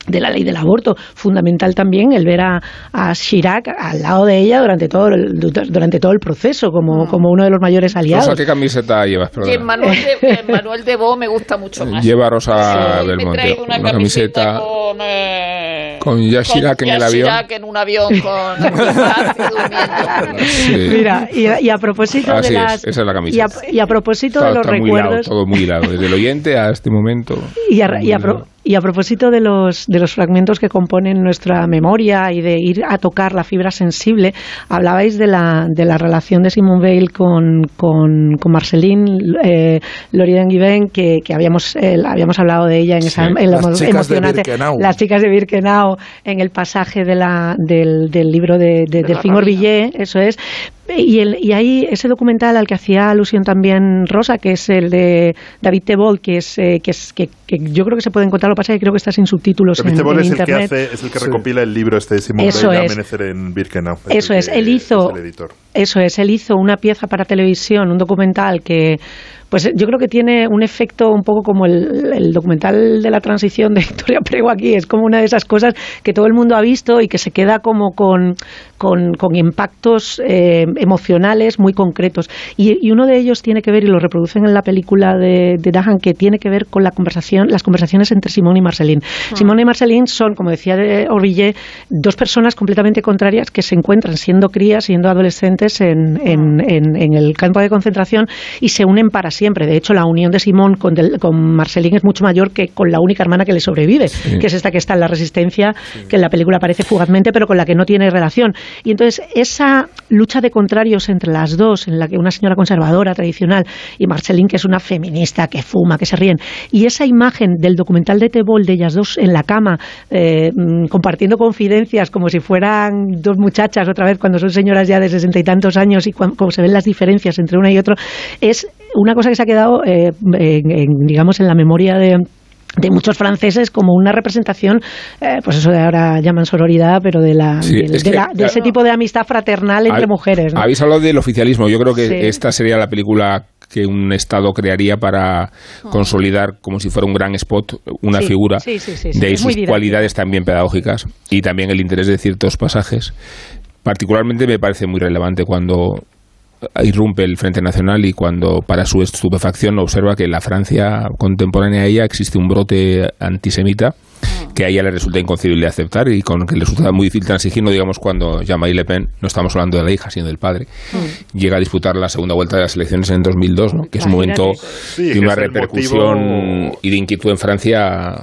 de la ley del aborto. Fundamental también el ver a, a Chirac al lado de ella durante todo el, durante todo el proceso como, como uno de los mayores aliados. Rosa, ¿qué camiseta llevas? Y en Manuel de, Manuel de Bo me gusta mucho más. Lleva Rosa Sí, me Belmonte una, una camiseta, camiseta con... eh, con Jacques Chirac en el avión. Chirac en un avión con. Sí. Mira, y, a- y a propósito Así de es, las esa es la y, camiseta. a, y a propósito Está- de los está muy hilado, recuerdos todo muy hilado, desde el oyente a este momento. Y a, y a pro-. Y a propósito de los, de los fragmentos que componen nuestra memoria y de ir a tocar la fibra sensible, hablabais de la, de la relación de Simone Weil con, con, con Marceline eh, Lorien Guiven, que, que habíamos, eh, habíamos hablado de ella en esa Sí, en la las de emocionante. Birkenau. Las chicas de Birkenau en el pasaje de la, del, del libro de, de, rabia. Orvillé, eso es. Y, el, y hay ese documental al que hacía alusión también Rosa, que es el de David Tebol, que es, eh, que, es que, que yo creo que se puede encontrar, pasa es que creo que está sin subtítulos en, en es el que hace, es el que Sí. recopila el libro este de Eso Weil, es. Amanecer en Birkenau. Eso el es, que él hizo- es el editor. Eso es, él hizo una pieza para televisión, un documental que, pues yo creo que tiene un efecto un poco como el, el documental de la transición de Victoria Prego aquí, es como una de esas cosas que todo el mundo ha visto y que se queda como con, con, con impactos eh, emocionales muy concretos. Y, y uno de ellos tiene que ver, y lo reproducen en la película de, de Dahan, que tiene que ver con la conversación, las conversaciones entre Simón y Marceline. Simón y Marceline son, como decía de Orvillé, dos personas completamente contrarias que se encuentran siendo crías, siendo adolescentes en, en, en- en el campo de concentración y se unen para siempre. De hecho, la unión de Simón con, del- con Marceline es mucho mayor que con la única hermana que le sobrevive, que es esta que está en la resistencia, que en la película aparece fugazmente, pero con la que no tiene relación. Y entonces, esa lucha de contrarios entre las dos, en la que una señora conservadora, tradicional, y Marceline, que es una feminista, que fuma, que se ríen, y esa imagen del documental de Tebol de ellas dos en la cama, eh, mm, compartiendo confidencias como si fueran dos muchachas otra vez cuando son señoras ya de sesenta y tantos años y cuan- como se ven las diferencias entre una y otro, es una cosa que se ha quedado, eh, en, digamos, en la memoria de de muchos franceses como una representación, eh, pues eso de ahora llaman sororidad, pero de, la, Sí, de, es de que- la- de ese tipo de amistad fraternal entre Hab- mujeres. ¿no? Habéis hablado del oficialismo. Yo creo que Sí. esta sería la película que un Estado crearía para consolidar como si fuera un gran spot una Sí, figura sí, sí, sí, sí, de ahí sus cualidades también pedagógicas y también el interés de ciertos pasajes. Particularmente me parece muy relevante cuando irrumpe el Frente Nacional y cuando para su estupefacción observa que en la Francia contemporánea a ella existe un brote antisemita que a ella le resulta inconcebible aceptar y con que le resulta muy difícil transigir, no digamos cuando Jean-Marie Le Pen, no estamos hablando de la hija, sino del padre, llega a disputar la segunda vuelta de las elecciones en 2002, ¿no? que es un momento Sí, de una repercusión motivo- y de inquietud en Francia.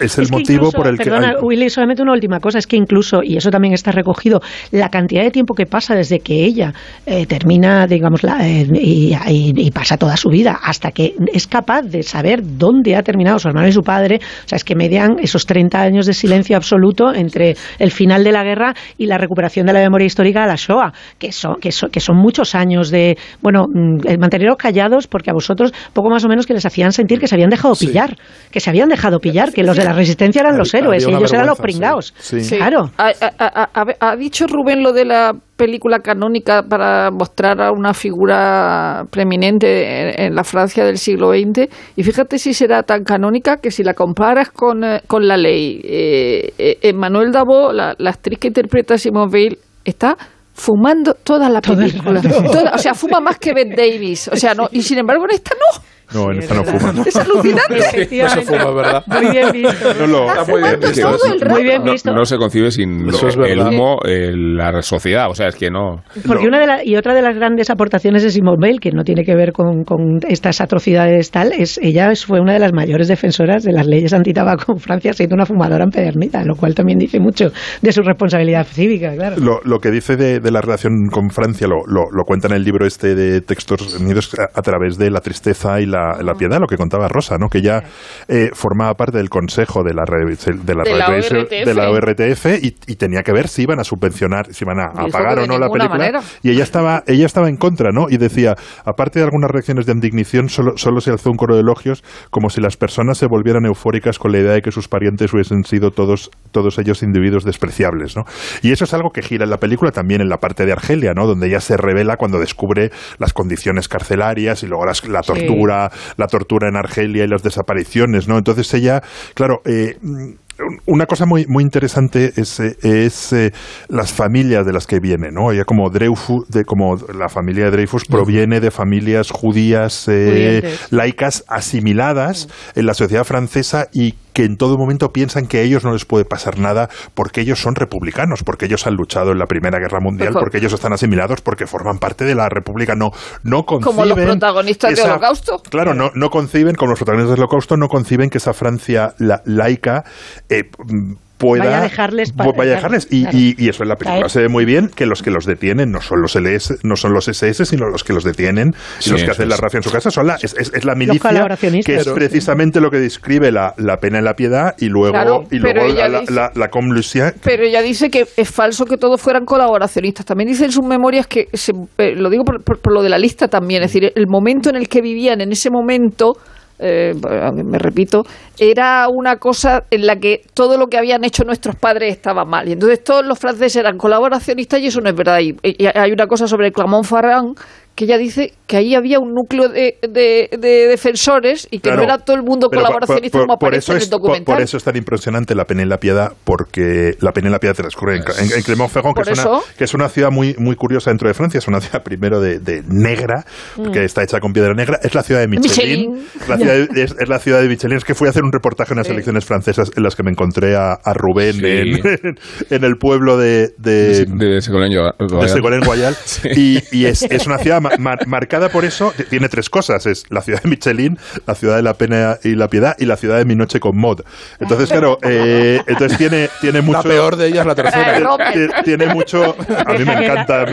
Es el Es que motivo incluso- por el que... Perdona, Willy, solamente una última cosa, es que incluso, y eso también está recogido, la cantidad de tiempo que pasa desde que ella eh, termina, digamos, la, eh, y, y- y pasa toda su vida, hasta que es capaz de saber dónde ha terminado su hermano y su padre, o sea, es que median esos 30 años de silencio absoluto entre el final de la guerra y la recuperación de la memoria histórica de la Shoah, que son, que son, que son muchos años de, bueno, mm, eh, manteneros callados porque a vosotros poco más o menos que les hacían sentir que se habían dejado pillar, que se habían dejado pillar, que los de la resistencia eran los héroes y ellos eran los pringados. Sí. Claro. Ha, ha- ha- ha- ha dicho Rubén lo de la película canónica para mostrar a una figura preeminente en, en la Francia del siglo XX. Y fíjate si será tan canónica que si la comparas con, eh, con la ley. Eh, eh, Emmanuel Dabo, la, la actriz que interpreta a Simone Veil, está fumando toda la película. Toda- o sea, fuma más que Bette Davis. O sea, no, y sin embargo en esta no. No, en esta no fuma. Es alucinante. No se fuma, ¿verdad? Muy bien visto. No lo- Está muy bien visto. todo el rato. Muy bien visto. No, no se concibe sin Eso es el humo, eh, la sociedad. O sea, es que no. Porque una de la- y otra de las grandes aportaciones de Simone Veil, que no tiene que ver con, con estas atrocidades tal, es ella fue una de las mayores defensoras de las leyes antitabaco en Francia, siendo una fumadora empedernida, lo cual también dice mucho de su responsabilidad cívica, claro. Lo, lo que dice de, de la relación con Francia lo, lo, lo cuenta en el libro este de textos unidos a, a través de la tristeza y la, la piedad, lo que contaba Rosa, ¿no? que ella eh, formaba parte del consejo de la, de la, De la ORTF. de la ORTF y, y tenía que ver si iban a subvencionar, si iban a, a pagar o no la película. manera. Y ella estaba, ella estaba en contra, ¿no? Y decía, aparte de algunas reacciones de indignación, solo, solo se alzó un coro de elogios como si las personas se volvieran eufóricas con la idea de que sus parientes hubiesen sido todos, todos ellos individuos despreciables, ¿no? Y eso es algo que gira en la película también en la parte de Argelia, ¿no? Donde ella se revela cuando descubre las condiciones carcelarias y luego las- la Sí. tortura, la tortura en Argelia y las desapariciones, ¿no? Entonces ella, claro, eh, una cosa muy, muy interesante es, eh, es eh, las familias de las que viene, ¿no? Ella como Dreyfus, de, como la familia de Dreyfus proviene de familias judías eh, laicas asimiladas en la sociedad francesa y que en todo momento piensan que a ellos no les puede pasar nada porque ellos son republicanos, porque ellos han luchado en la Primera Guerra Mundial, porque ellos están asimilados, porque forman parte de la República. No, no conciben Como los protagonistas de esa- Holocausto. Claro, no, no conciben, como los protagonistas del Holocausto, no conciben que esa Francia la- laica eh, pueda Vaya a dejarles vaya a dejarles y, claro. y- y eso en la película se ve muy bien que los que los detienen no son los LS, no son los SS sino los que los detienen y Sí, los que hacen la es. racia en su casa son la es, es- es la milicia colaboracionistas. que es precisamente lo que describe la, la pena y la piedad y luego Claro, y luego la, dice- la, Pero ella dice que es falso que todos fueran colaboracionistas. También dice en sus memorias que, se- eh, lo digo por, por- por lo de la lista también, es decir, el momento en el que vivían en ese momento, eh, me repito, era una cosa en la que todo lo que habían hecho nuestros padres estaba mal. Y entonces todos los franceses eran colaboracionistas y eso no es verdad. Y, y hay una cosa sobre Clermont-Ferrand que ella dice que ahí había un núcleo de, de- de defensores y que Claro. no era todo el mundo Pero por- colaboracionista por- como por aparece eso en es, el por- documental. Por, eso es tan impresionante la pena y la piedad, porque la pena y la piedad transcurre en, en, en Clermont-Ferrand, que, Por es que es una ciudad muy, muy curiosa dentro de Francia. Es una ciudad primero de, de negra, Mm. que está hecha con piedra negra. Es la ciudad de Michelin. Michelin. La ciudad de- es, es la ciudad de Michelin. Es que fui a hacer un reportaje en las Sí. elecciones francesas en las que me encontré a, a Rubén Sí. en, en el pueblo de, de, de Ségolène Ségolène Royal. Y, y es, es una ciudad mar- marcada por eso. Tiene tres cosas. Es la ciudad de Michelin, la ciudad de la pena y la piedad y la ciudad de mi noche con mod. Entonces, claro, eh, entonces tiene, tiene mucho... La peor de ellas, la tercera. Tiene, tiene mucho... A mí me encanta.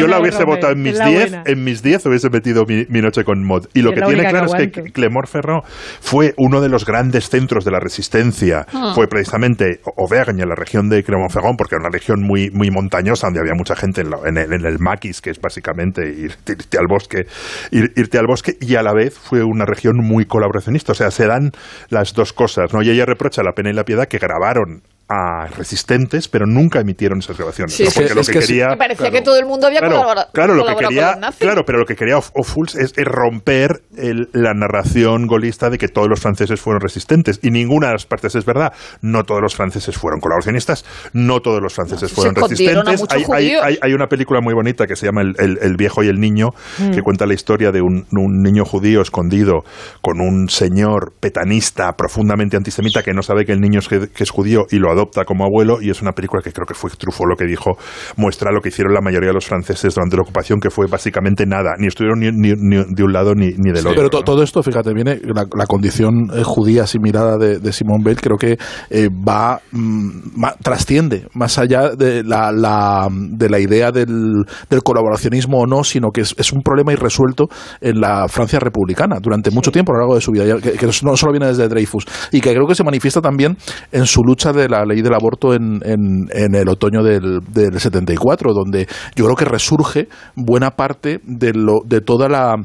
Yo la hubiese Robert, votado en mis la 10, buena. en mis 10 hubiese metido mi, mi noche con mod. Y lo Es que tiene claro que es que aguanto. Clermont-Ferrand fue uno de los grandes centros de la resistencia. Ah. Fue precisamente Auvergne, la región de Clermont-Ferrand, porque era una región muy, muy montañosa, donde había mucha gente en, la- en el, en el maquis, que es básicamente irte, al bosque, ir- irte al bosque, y a la vez fue una región muy colaboracionista. O sea, se dan las dos cosas, ¿no? Y ella reprocha La Pena y la Piedad que grabaron a resistentes, pero nunca emitieron esas grabaciones. Sí, ¿no? sí, Porque sí. lo Es que, que sí. quería. Me parecía que todo el mundo había claro, colabora- claro, lo que colaborado quería, con los nazis. claro, pero lo que quería Ophuls es, es romper el- la narración golista de que todos los franceses fueron resistentes. Y ninguna de las partes es verdad. No todos los franceses fueron colaboracionistas, no todos los franceses Se fueron resistentes. Hay, hay- judíos. hay- hay una película muy bonita que se llama El, el- El viejo y el niño, Mm. que cuenta la historia de un, un niño judío escondido con un señor petanista profundamente antisemita que no sabe que el niño es, que es judío y lo adopta como abuelo. Y es una película que creo que fue Truffaut lo que dijo, muestra lo que hicieron la mayoría de los franceses durante la ocupación, que fue básicamente nada. Ni estuvieron ni, ni- ni de un lado ni, ni del otro. Pero to- todo esto, fíjate, viene la, la condición eh, judía asimilada de, de Simone Bale, creo que eh, va, mm, ma- trasciende más allá de la, la- de la idea del, del colaboracionismo o no, sino que es, es un problema irresuelto en la Francia republicana durante mucho tiempo a lo largo de su vida, que, que no solo viene desde Dreyfus, y que creo que se manifiesta también en su lucha de la ley del aborto en, en- en el otoño del, del 74, donde yo creo que resurge buena parte de, lo, de toda la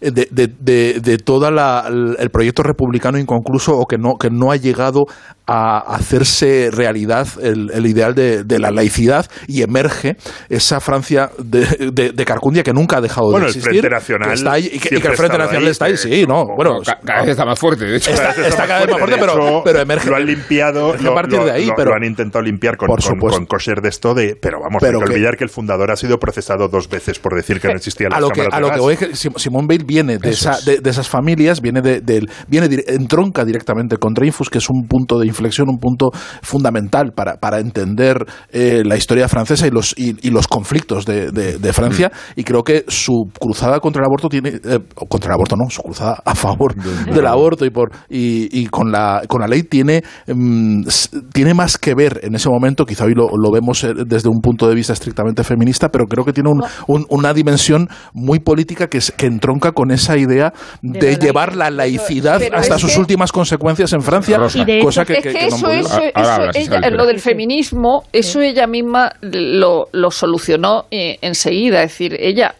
de, de, de, de toda la, el proyecto republicano inconcluso o que no que no ha llegado a hacerse realidad el, el ideal de, de la laicidad y emerge esa Francia de, de, de Carcundia que nunca ha dejado Bueno, de el existir Frente Nacional que está ahí, y, que, y que siempre el Frente Nacional ahí, está ahí sí no bueno Ca- cada vez está más fuerte, de hecho. Está- Cada vez está cada vez más fuerte, De pero- pero emerge- Lo han limpiado, emerge a lo, partir lo- de ahí, lo- pero- lo han intentado limpiar con, Por con, con kosher de esto de. Pero vamos, Pero hay que olvidar que el fundador ha sido procesado dos veces por decir que no existían las a lo que a de lo que gas. voy es que Sim- Simone Bale viene de, esa, es. de, de esas familias viene de, del viene entronca directamente con Dreyfus que es un punto de inflexión un punto fundamental para, para entender eh, la historia francesa y los y, y los conflictos de, de- de Francia. Y creo que su cruzada contra el aborto tiene eh, contra el aborto no su cruzada a favor del aborto. y por y, y con la con la ley tiene mm, tiene más que ver en ese momento. Quizá hoy lo, lo vemos eh, desde un punto de vista estrictamente feminista pero creo que tiene un- un- una dimensión muy política que, es- que entronca con esa idea de, la llevar la laicidad Pero hasta sus que- últimas consecuencias en Francia de cosa que, no eso, ella, lo del feminismo, eso ella misma lo, lo solucionó eh, enseguida. Es decir, ella,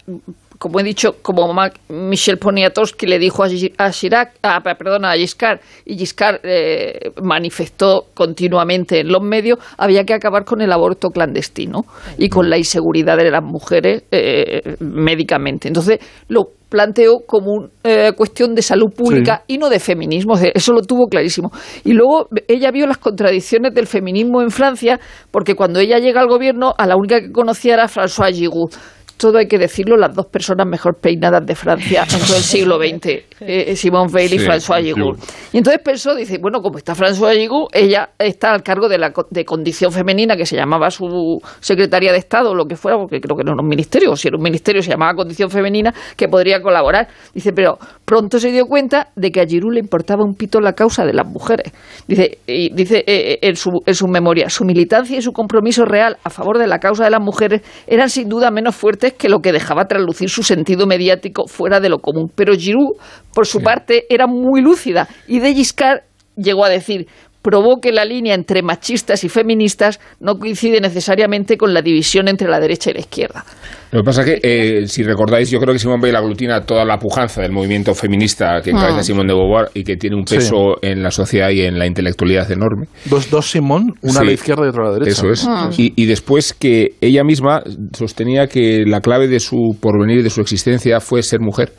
como he dicho, como Michel Poniatowski le dijo a, a Chirac, a, perdona, a Giscard, y Giscard eh, manifestó continuamente en los medios, había que acabar con el aborto clandestino y con la inseguridad de las mujeres eh, médicamente. Entonces, lo planteó como una cuestión de salud pública y no de feminismo. Eso lo tuvo clarísimo. Y luego ella vio las contradicciones del feminismo en Francia, porque cuando ella llega al gobierno, a la única que conocía era François Giroud. Todo hay que decirlo, las dos personas mejor peinadas de Francia en todo el siglo XX, eh, Simone Veil y Sí, François Giroud. Y entonces pensó, dice, bueno, como está François Giroud, ella está al cargo de la co- de condición femenina, que se llamaba su secretaria de Estado o lo que fuera, porque creo que no era un ministerio, o si era un ministerio se llamaba condición femenina, que podría colaborar. Dice, pero pronto se dio cuenta de que a Giroud le importaba un pito la causa de las mujeres. Dice, y dice eh, en, su, en su memoria, su militancia y su compromiso real a favor de la causa de las mujeres eran sin duda menos fuertes que lo que dejaba traslucir su sentido mediático fuera de lo común. Pero Giroud, por su parte, era muy lúcida y de Giscard llegó a decir probó que la línea entre machistas y feministas no coincide necesariamente con la división entre la derecha y la izquierda. Lo que pasa es que, eh, si recordáis, yo creo que Simone Veil aglutina toda la pujanza del movimiento feminista que encabeza Ah. Simone de Beauvoir y que tiene un Sí. peso en la sociedad y en la intelectualidad enorme. dos, dos Simón una Sí. a la izquierda y otra a la derecha Eso es. Ah. Y, y después que ella misma sostenía que la clave de su porvenir y de su existencia fue ser mujer.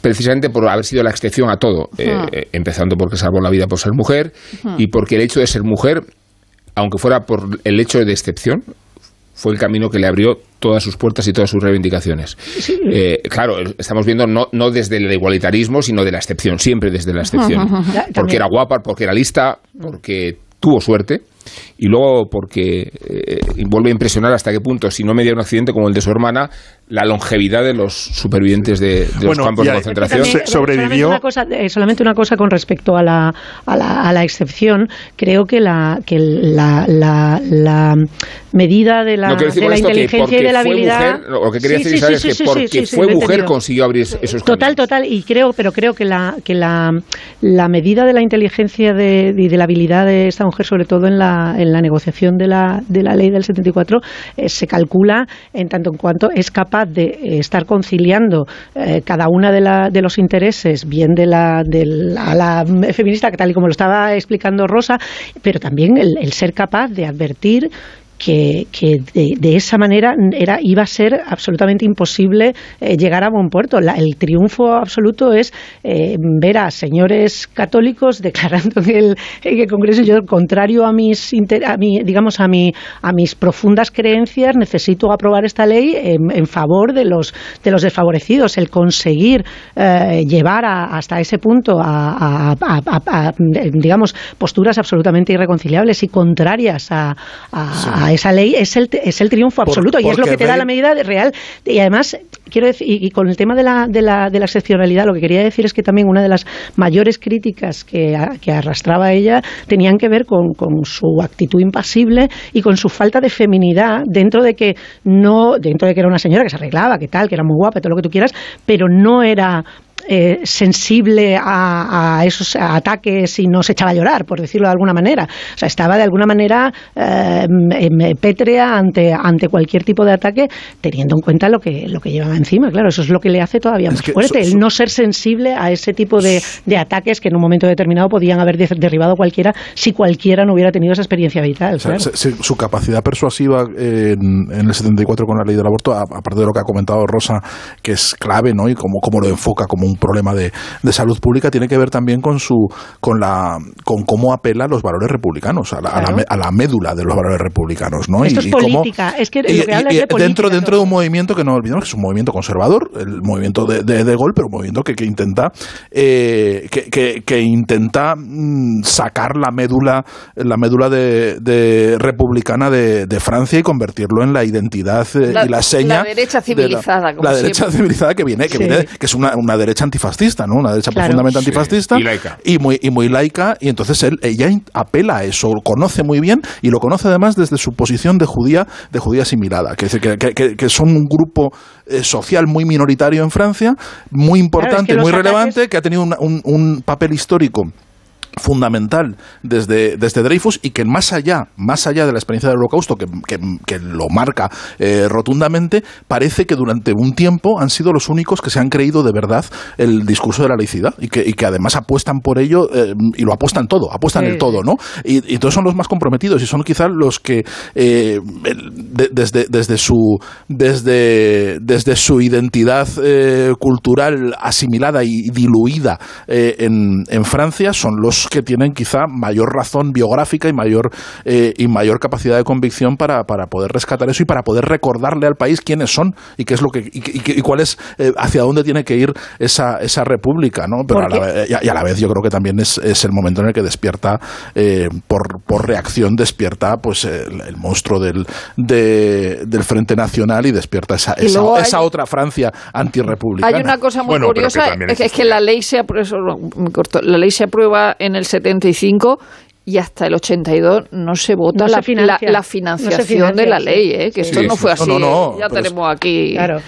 Precisamente por haber sido la excepción a todo, eh, eh, empezando porque salvó la vida por ser mujer y porque el hecho de ser mujer, aunque fuera por el hecho de excepción, fue el camino que le abrió todas sus puertas y todas sus reivindicaciones. Eh, claro, estamos viendo no, no desde el igualitarismo, sino de la excepción, siempre desde la excepción. Porque era guapa, porque era lista, porque tuvo suerte y luego porque eh, vuelve a impresionar hasta qué punto, si no media un accidente como el de su hermana, la longevidad de los supervivientes de, de los campos y de concentración. Se- sobrevivió- Solamente una, cosa, eh, solamente una cosa con respecto a la, a la, a la excepción. Creo que la, que la, la, la medida de la, no de la inteligencia y de la habilidad. mujer, lo que quería Sí, decir sí, sí, es sí, que sí, porque sí, sí, fue mujer consiguió abrir esos Total, caminos. total, y creo, pero creo que la que la, la medida de la inteligencia de, y de la habilidad de esta mujer, sobre todo en la la, en la negociación de la, de la ley del 74 eh, se calcula en tanto en cuanto es capaz de eh, estar conciliando eh, cada una de, la, de los intereses, bien de la, de la, la feminista, que tal y como lo estaba explicando Rosa, pero también el, el ser capaz de advertir que, que de, de, esa manera era, iba a ser absolutamente imposible eh, llegar a buen puerto. La, el triunfo absoluto es eh, ver a señores católicos declarando en el, en el Congreso yo contrario a mis a mi, digamos a mi a mis profundas creencias necesito aprobar esta ley en, en favor de los de los desfavorecidos. El conseguir eh, llevar a, hasta ese punto a, a, digamos posturas absolutamente irreconciliables y contrarias a, sí esa ley es el, es el triunfo absoluto Por, y es lo que te da la medida real. Y además, quiero decir, y, y, con el tema de la, de, la, de la excepcionalidad, lo que quería decir es que también una de las mayores críticas que, que arrastraba ella tenían que ver con, con, su actitud impasible y con su falta de feminidad dentro de que no, dentro de que era una señora que se arreglaba, que tal, que era muy guapa, todo lo que tú quieras, pero no era eh, sensible a, a, esos ataques y no se echaba a llorar, por decirlo de alguna manera. O sea, estaba de alguna manera eh, pétrea ante, ante cualquier tipo de ataque, teniendo en cuenta lo que, lo que llevaba encima. Claro, eso es lo que le hace todavía más fuerte, so, so, el no ser sensible a ese tipo de, de, ataques que en un momento determinado podían haber derribado cualquiera si cualquiera no hubiera tenido esa experiencia vital. O sea, claro. se, su capacidad persuasiva en, en, el 74 con la ley del aborto, aparte de lo que ha comentado Rosa, que es clave, ¿no? Y cómo, cómo lo enfoca como un problema de, de, salud pública tiene que ver también con su con la con cómo apela a los valores republicanos a la, claro. a, la, a la, médula de los valores republicanos no esto y, es política cómo, es que lo que habla y, es de política, dentro dentro de un movimiento que no olvidemos que es un movimiento conservador el movimiento de, de, de Gaulle pero un movimiento que, que intenta eh, que, que, que, intenta mm, sacar la médula la médula de, republicana de, Francia y convertirlo en la identidad eh, la, y la seña la derecha civilizada la, la derecha civilizada que viene que sí. viene que es una, una derecha antifascista, ¿no? Una derecha claro. profundamente antifascista sí. y laica. Y muy, y muy laica, y entonces él, ella apela a eso, lo conoce muy bien y lo conoce además desde su posición de judía, de judía asimilada, que, que, que, que son un grupo eh, social muy minoritario en Francia, muy importante, claro, muy relevante, que ha tenido un, un, un papel histórico fundamental desde, desde Dreyfus y que más allá, más allá de la experiencia del holocausto que, que, que lo marca eh, rotundamente, parece que durante un tiempo han sido los únicos que se han creído de verdad el discurso de la laicidad y que, y que además apuestan por ello eh, y lo apuestan todo, apuestan sí. el todo, ¿no? Y, y, todos son los más comprometidos y son quizás los que eh, de, desde, desde, su, desde, desde su identidad eh, cultural asimilada y diluida en, en Francia son los que tienen quizá mayor razón biográfica y mayor, eh, y mayor capacidad de convicción para, para, poder rescatar eso y para poder recordarle al país quiénes son y qué es lo que y, y, y cuál es eh, hacia dónde tiene que ir esa, esa república, ¿no? Pero a la, vez, y a la vez yo creo que también es, es el momento en el que despierta eh, por, por reacción despierta pues el, el monstruo del, de, del Frente Nacional y despierta esa, y esa, hay, esa, otra Francia antirrepublicana. Hay una cosa muy bueno, curiosa, es, es que la ley se aprueba, la ley se aprueba en el 75 y hasta el 82 no se vota no la, se la, la, financiación no se financia, de la ley, ¿eh? que sí, esto no fue así. No, no, ya tenemos aquí. Claro.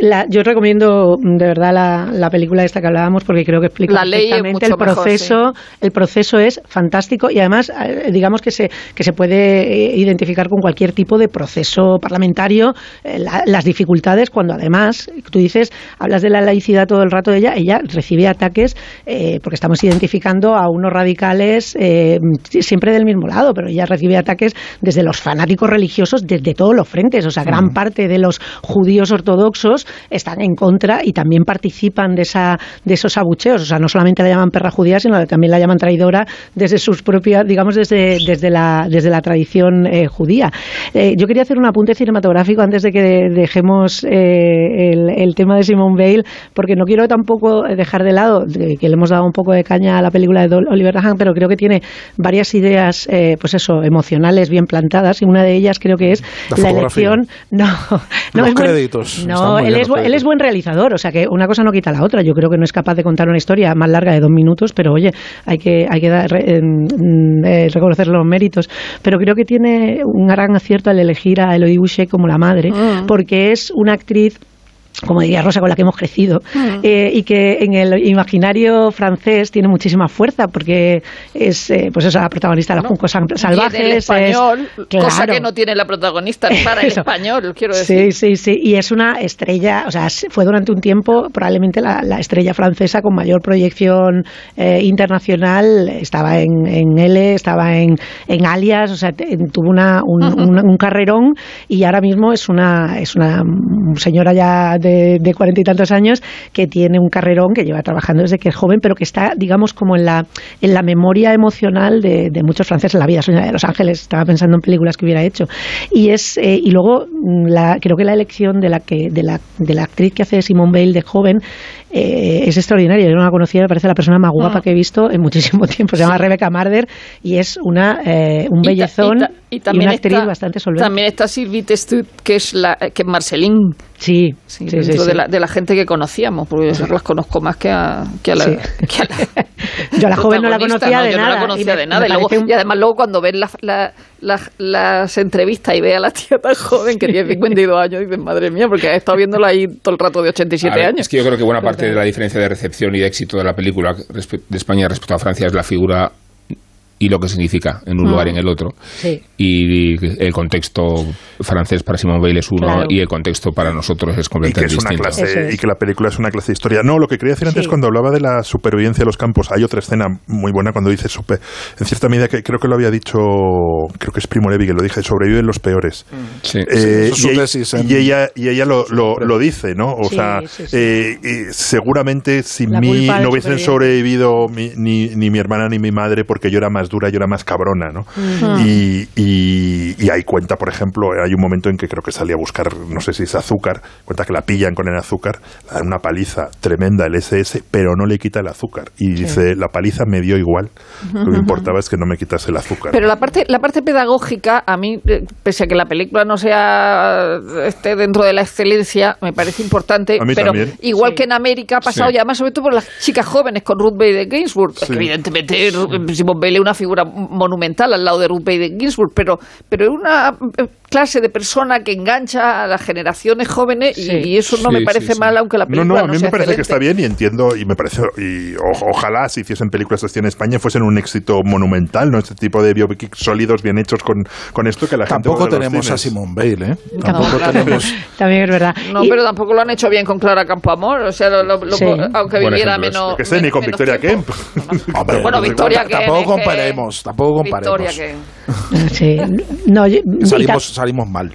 La, yo recomiendo de verdad la, la, película esta que hablábamos porque creo que explica la perfectamente el proceso. Mejor, sí. El proceso es fantástico y además eh, digamos que se que se puede eh, identificar con cualquier tipo de proceso parlamentario eh, la, las dificultades cuando además tú dices hablas de la laicidad todo el rato de ella ella recibe ataques eh, porque estamos identificando a unos radicales eh, siempre del mismo lado pero ella recibe ataques desde los fanáticos religiosos desde todos los frentes o sea gran mm. parte de los judíos ortodoxos están en contra y también participan de, esa, de esos abucheos. O sea, no solamente la llaman perra judía, sino que también la llaman traidora desde sus propias, digamos, desde, desde, la, desde la tradición eh, judía. Eh, yo quería hacer un apunte cinematográfico antes de que dejemos eh, el, el, tema de Simone Bale, porque no quiero tampoco dejar de lado de que le hemos dado un poco de caña a la película de Oliver Dahan, pero creo que tiene varias ideas, eh, pues eso, emocionales bien plantadas, y una de ellas creo que es la, la elección. No, no Los es créditos. Buen, no, él es, él es, buen realizador, o sea que una cosa no quita la otra. Yo creo que no es capaz de contar una historia más larga de dos minutos, pero oye, hay que, hay que dar, eh, eh, reconocer los méritos. Pero creo que tiene un gran acierto al elegir a Elodie Boucher como la madre, mm. porque es una actriz como diría Rosa, con la que hemos crecido, Mm. eh, y que en el imaginario francés tiene muchísima fuerza, porque es, eh, pues esa protagonista de los Juncos Salvajes. Y en el es- español, cosa que no tiene la protagonista para el español, quiero Sí, decir. sí, sí. Y es una estrella, o sea, fue durante un tiempo probablemente la, la estrella francesa con mayor proyección eh, internacional. Estaba en, en L, estaba en, en Alias, o sea, tuvo una, un, un- un carrerón y ahora mismo es una, es una señora ya de de cuarenta y tantos años que tiene un carrerón que lleva trabajando desde que es joven, pero que está, digamos, como en la, en la memoria emocional de, de muchos franceses en la vida. Soy de Los Ángeles, estaba pensando en películas que hubiera hecho. Y es eh, y luego mm, la, creo que la elección de la que de la, de la actriz que hace Simone Bale de joven eh, es extraordinaria. Yo no la conocía, me parece la persona más guapa Mm. que he visto en muchísimo tiempo. Se llama Rebecca Marder y es una eh, un Y ta- bellezón y ta- y también una actriz está- bastante solvente. También está Sylvie Testud, que es la que es Marceline. Sí, Sí, sí, dentro sí, de, sí. la, de la gente que conocíamos, porque yo las conozco más que a, que a la, Sí. que a la Yo a la joven no la conocía ¿no? de Yo nada. No la y conocía me- de nada. me Y, luego- un- y además luego cuando ves la- la- la- las entrevistas y ve a la tía tan joven que tiene 52 años, dices, madre mía, porque ha estado viéndola ahí todo el rato de 87 A ver, años. Es que yo creo que buena parte de la diferencia de recepción y de éxito de la película de España respecto a Francia es la figura y lo que significa en un Mm. lugar y en el otro. Sí. Y el contexto francés para Simone Weil es uno Claro. y el contexto para nosotros es y que completamente es una distinto. clase Eso es. y que la película es una clase de historia. No, lo que quería decir antes Sí. cuando hablaba de la supervivencia de los campos, hay otra escena muy buena cuando dice super, en cierta medida que creo que lo había dicho, creo que es Primo Levi que lo dije, sobreviven los peores. Sí. Eh, eso es su y, ella- en- y ella y ella lo, lo, lo dice, ¿no? O Sí, sea, sí, sí. eh, y seguramente sin La mí no hubiesen sobrevivido mi- ni, ni mi hermana ni mi madre porque yo era más dura, yo era más cabrona, ¿no? Mm. Y, y, y ahí cuenta, por ejemplo, hay un momento en que creo que salía a buscar, no sé si es azúcar, cuenta que la pillan con el azúcar, le dan una paliza tremenda el SS, pero no le quita el azúcar. Y dice, la paliza me dio igual, lo que importaba es que no me quitase el azúcar. Pero la parte, la parte pedagógica, a mí, eh, pese a que la película no sea esté dentro de la excelencia, me parece importante. A mí pero también. igual que en América ha pasado Sí. ya más sobre todo por las chicas jóvenes con Ruth Bader Ginsburg. que evidentemente Ru- Simone Weil es una figura monumental al lado de Ruth Bader Ginsburg, pero, pero es una eh, clase de persona que engancha a las generaciones jóvenes y- Sí. y, eso no Sí, me parece sí. mal, aunque la No, película no, a mí sea me parece que está bien y entiendo, y me parece, y o- ojalá si hiciesen películas así en España fuesen un éxito monumental, ¿no? Este tipo de biopics sólidos, bien hechos con, con esto que la Tampoco gente... los tenemos a. Simone Bale, ¿eh? No, Tampoco claro. tenemos... También es verdad. No, Y- pero tampoco lo han hecho bien con Clara Campoamor, o sea, lo- lo- lo- Sí. aunque Buen viviera ejemplo, menos. Sé, ni con Victoria tiempo. Kemp. Hombre, Bueno, Victoria Kemp, Tampoco comparemos, tampoco Victoria comparemos. que... Sí, no, yo- Salimos, salimos mal.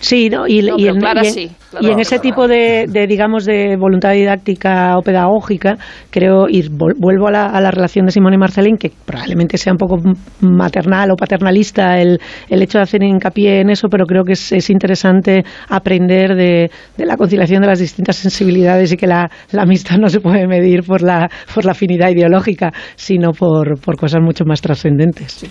Sí, ¿no? y, No, y en, Clara y en- sí, y en sí, ese Clara. tipo de, de, digamos, de voluntad didáctica o pedagógica, creo, y vol- vuelvo a la, a la relación de Simón y Marcelín, que probablemente sea un poco maternal o paternalista el, el hecho de hacer hincapié en eso, pero creo que es, es interesante aprender de, de la conciliación de las distintas sensibilidades y que la, la amistad no se puede medir por la, por la afinidad ideológica, sino por, por cosas mucho más trascendentes.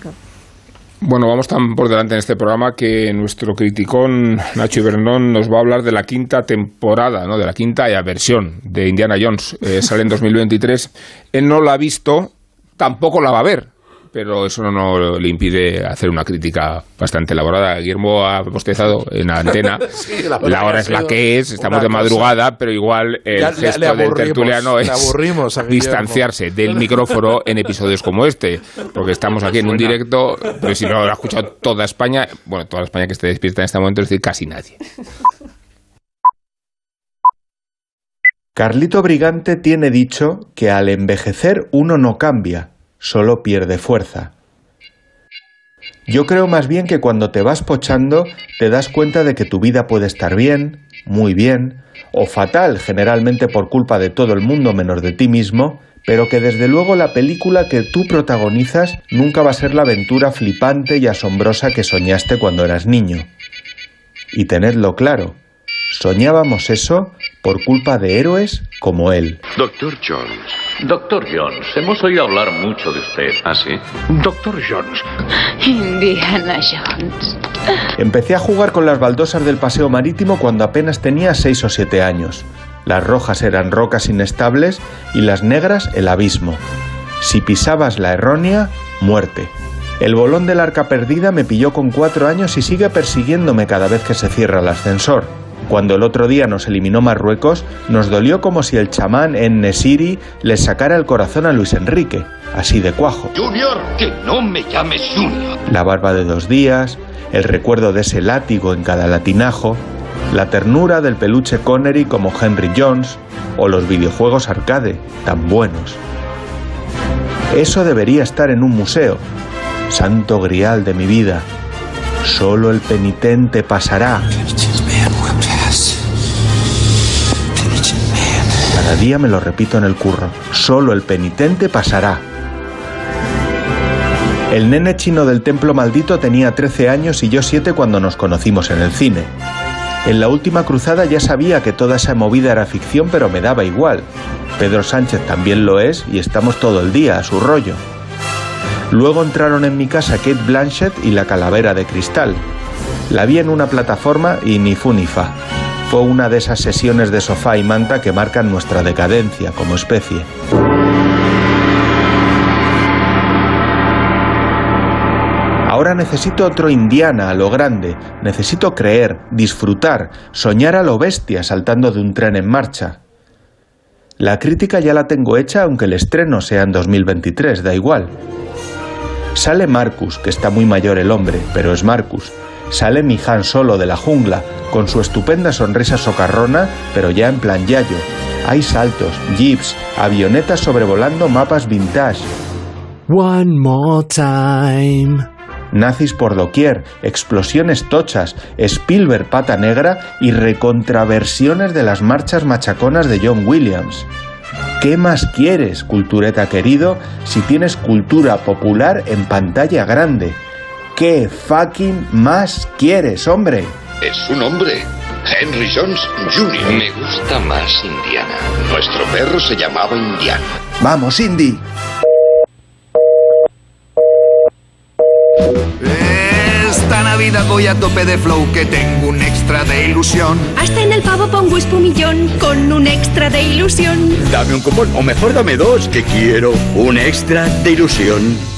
Bueno, vamos tan por delante en este programa que nuestro criticón Nacho Ibernón nos va a hablar de la quinta temporada, ¿no? de la quinta versión de Indiana Jones. Eh, sale en 2023. Él no la ha visto, tampoco la va a ver, pero eso no, no le impide hacer una crítica bastante elaborada. Guillermo ha postezado en la antena. Sí, la hora es la que es, estamos de cosa. madrugada, pero igual el Ya gesto del tertuliano es aburrimos distanciarse del micrófono en episodios como este, porque estamos aquí en un directo, pero si no lo ha escuchado toda España, bueno, toda España que esté despierta en este momento, es decir, casi nadie. Carlito Brigante tiene dicho que al envejecer uno no cambia, solo pierde fuerza. Yo creo más bien que cuando te vas pochando te das cuenta de que tu vida puede estar bien, muy bien, o fatal generalmente por culpa de todo el mundo menos de ti mismo, pero que desde luego la película que tú protagonizas nunca va a ser la aventura flipante y asombrosa que soñaste cuando eras niño. Y tenedlo claro, soñábamos eso por culpa de héroes como él. Doctor Jones. Doctor Jones, hemos oído hablar mucho de usted. ¿Ah, sí? Doctor Jones. Indiana Jones. Empecé a jugar con las baldosas del paseo marítimo cuando apenas tenía 6 o 7 años. Las rojas eran rocas inestables y las negras el abismo. Si pisabas la errónea, muerte. El bolón del arca perdida me pilló con 4 años y sigue persiguiéndome cada vez que se cierra el ascensor. Cuando el otro día nos eliminó Marruecos, nos dolió como si el chamán en Nesiri le sacara el corazón a Luis Enrique, así de cuajo. Junior, que no me llames Junior. La barba de dos días, el recuerdo de ese látigo en cada latinajo, la ternura del peluche Connery como Henry Jones o los videojuegos arcade, tan buenos. Eso debería estar en un museo. Santo grial de mi vida. Solo el penitente pasará. Cada día me lo repito en el curro. Solo el penitente pasará. El nene chino del templo maldito tenía 13 años y yo 7 cuando nos conocimos en el cine. En la última cruzada ya sabía que toda esa movida era ficción, pero me daba igual. Pedro Sánchez también lo es y estamos todo el día a su rollo. Luego entraron en mi casa Kate Blanchett y la calavera de cristal. La vi en una plataforma y ni fu ni fa. Fue una de esas sesiones de sofá y manta que marcan nuestra decadencia como especie. Ahora necesito otro Indiana a lo grande. Necesito creer, disfrutar, soñar a lo bestia saltando de un tren en marcha. La crítica ya la tengo hecha aunque el estreno sea en 2023, da igual. Sale Marcus, que está muy mayor el hombre, pero es Marcus. Sale mi Han Solo de la jungla, con su estupenda sonrisa socarrona, pero ya en plan yayo. Hay saltos, jeeps, avionetas sobrevolando mapas vintage. One more time. Nazis por doquier, explosiones tochas, Spielberg pata negra y recontraversiones de las marchas machaconas de John Williams. ¿Qué más quieres, cultureta querido, si tienes cultura popular en pantalla grande? ¿Qué fucking más quieres, hombre? Es un hombre. Henry Jones Jr. Me gusta más Indiana. Nuestro perro se llamaba Indiana. Vamos, Indy. Esta Navidad voy a tope de flow que tengo un extra de ilusión. Hasta en el pavo pongo espumillón con un extra de ilusión. Dame un cupón, o mejor dame dos, que quiero un extra de ilusión.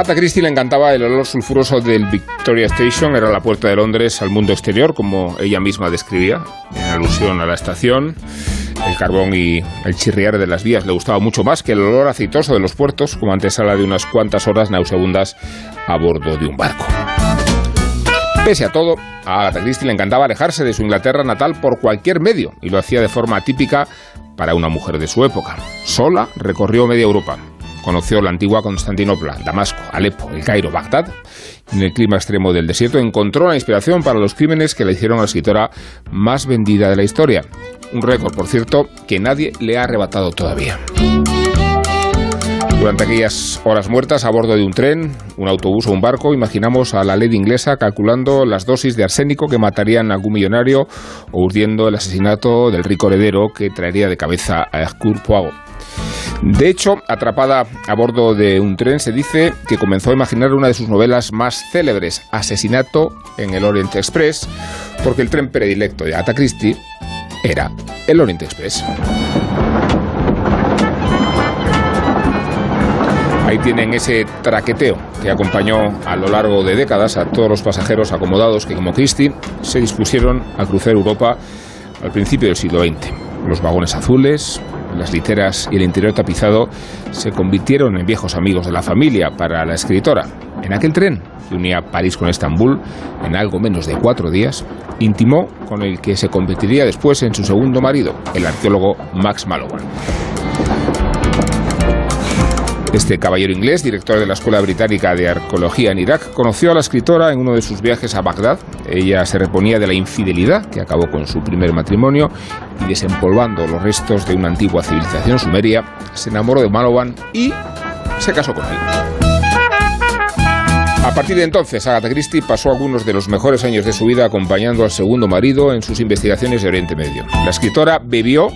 Agatha Christie le encantaba el olor sulfuroso del Victoria Station, era la puerta de Londres al mundo exterior, como ella misma describía, en alusión a la estación. El carbón y el chirriar de las vías le gustaba mucho más que el olor aceitoso de los puertos, como antesala de unas cuantas horas nauseabundas a bordo de un barco. Pese a todo, a Agatha Christie le encantaba alejarse de su Inglaterra natal por cualquier medio, y lo hacía de forma típica para una mujer de su época. Sola recorrió media Europa, conoció la antigua Constantinopla, Damasco, Alepo, el Cairo, Bagdad. En el clima extremo del desierto encontró la inspiración para los crímenes que le hicieron a la escritora más vendida de la historia. Un récord, por cierto, que nadie le ha arrebatado todavía. Durante aquellas horas muertas a bordo de un tren, un autobús o un barco, imaginamos a la lady inglesa calculando las dosis de arsénico que matarían a algún millonario o urdiendo el asesinato del rico heredero que traería de cabeza a Hercule Poirot. De hecho, atrapada a bordo de un tren, se dice que comenzó a imaginar una de sus novelas más célebres, Asesinato en el Orient Express, porque el tren predilecto de Agatha Christie era el Orient Express. Ahí tienen ese traqueteo que acompañó a lo largo de décadas a todos los pasajeros acomodados que, como Christie, se dispusieron a cruzar Europa al principio del siglo XX. Los vagones azules, las literas y el interior tapizado se convirtieron en viejos amigos de la familia para la escritora. En aquel tren que unía París con Estambul, en algo menos de cuatro días, intimó con el que se convertiría después en su segundo marido, el arqueólogo Max Mallowan. Este caballero inglés, director de la Escuela Británica de Arqueología en Irak, conoció a la escritora en uno de sus viajes a Bagdad. Ella se reponía de la infidelidad que acabó con su primer matrimonio y desempolvando los restos de una antigua civilización sumeria, se enamoró de Malovan y se casó con él. A partir de entonces, Agatha Christie pasó algunos de los mejores años de su vida acompañando al segundo marido en sus investigaciones de Oriente Medio. La escritora bebió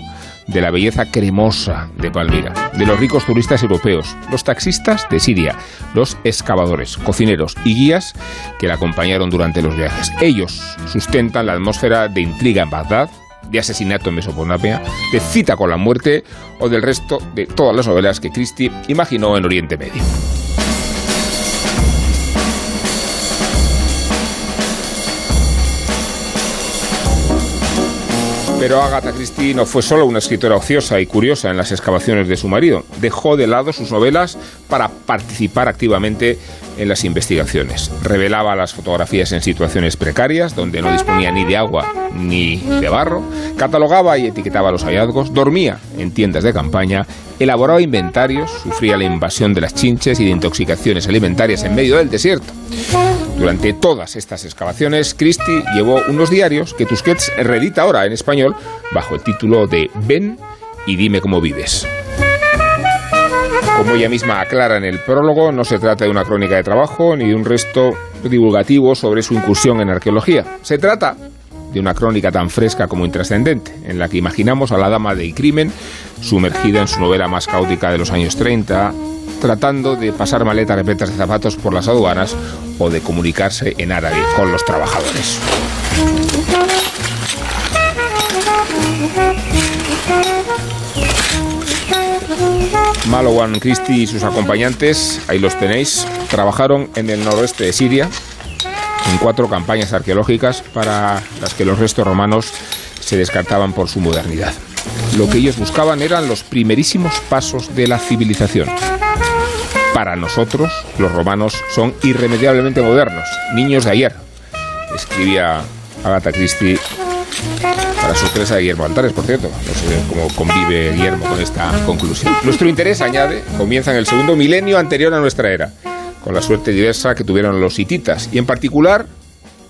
de la belleza cremosa de Palmira, de los ricos turistas europeos, los taxistas de Siria, los excavadores, cocineros y guías que la acompañaron durante los viajes. Ellos sustentan la atmósfera de intriga en Bagdad, de asesinato en Mesopotamia, de cita con la muerte o del resto de todas las novelas que Christie imaginó en Oriente Medio. Pero Agatha Christie no fue solo una escritora ociosa y curiosa en las excavaciones de su marido. Dejó de lado sus novelas para participar activamente en las investigaciones. Revelaba las fotografías en situaciones precarias, donde no disponía ni de agua ni de barro. Catalogaba y etiquetaba los hallazgos. Dormía en tiendas de campaña. Elaboraba inventarios. Sufría la invasión de las chinches y de intoxicaciones alimentarias en medio del desierto. Durante todas estas excavaciones, Christie llevó unos diarios que Tusquets reedita ahora en español bajo el título de Ven y dime cómo vives. Como ella misma aclara en el prólogo, no se trata de una crónica de trabajo ni de un resto divulgativo sobre su incursión en arqueología. Se trata de una crónica tan fresca como intrascendente, en la que imaginamos a la dama del crimen sumergida en su novela más caótica de los años 30, tratando de pasar maletas repletas de zapatos por las aduanas o de comunicarse en árabe con los trabajadores. Malowan Christie y sus acompañantes, ahí los tenéis, trabajaron en el noroeste de Siria en cuatro campañas arqueológicas para las que los restos romanos se descartaban por su modernidad. Lo que ellos buscaban eran los primerísimos pasos de la civilización. Para nosotros, los romanos son irremediablemente modernos, niños de ayer, escribía Agatha Christie para sorpresa de Guillermo Altares, por cierto. No sé cómo convive Guillermo con esta conclusión. Nuestro interés, añade, comienza en el segundo milenio anterior a nuestra era, con la suerte diversa que tuvieron los hititas. Y en particular,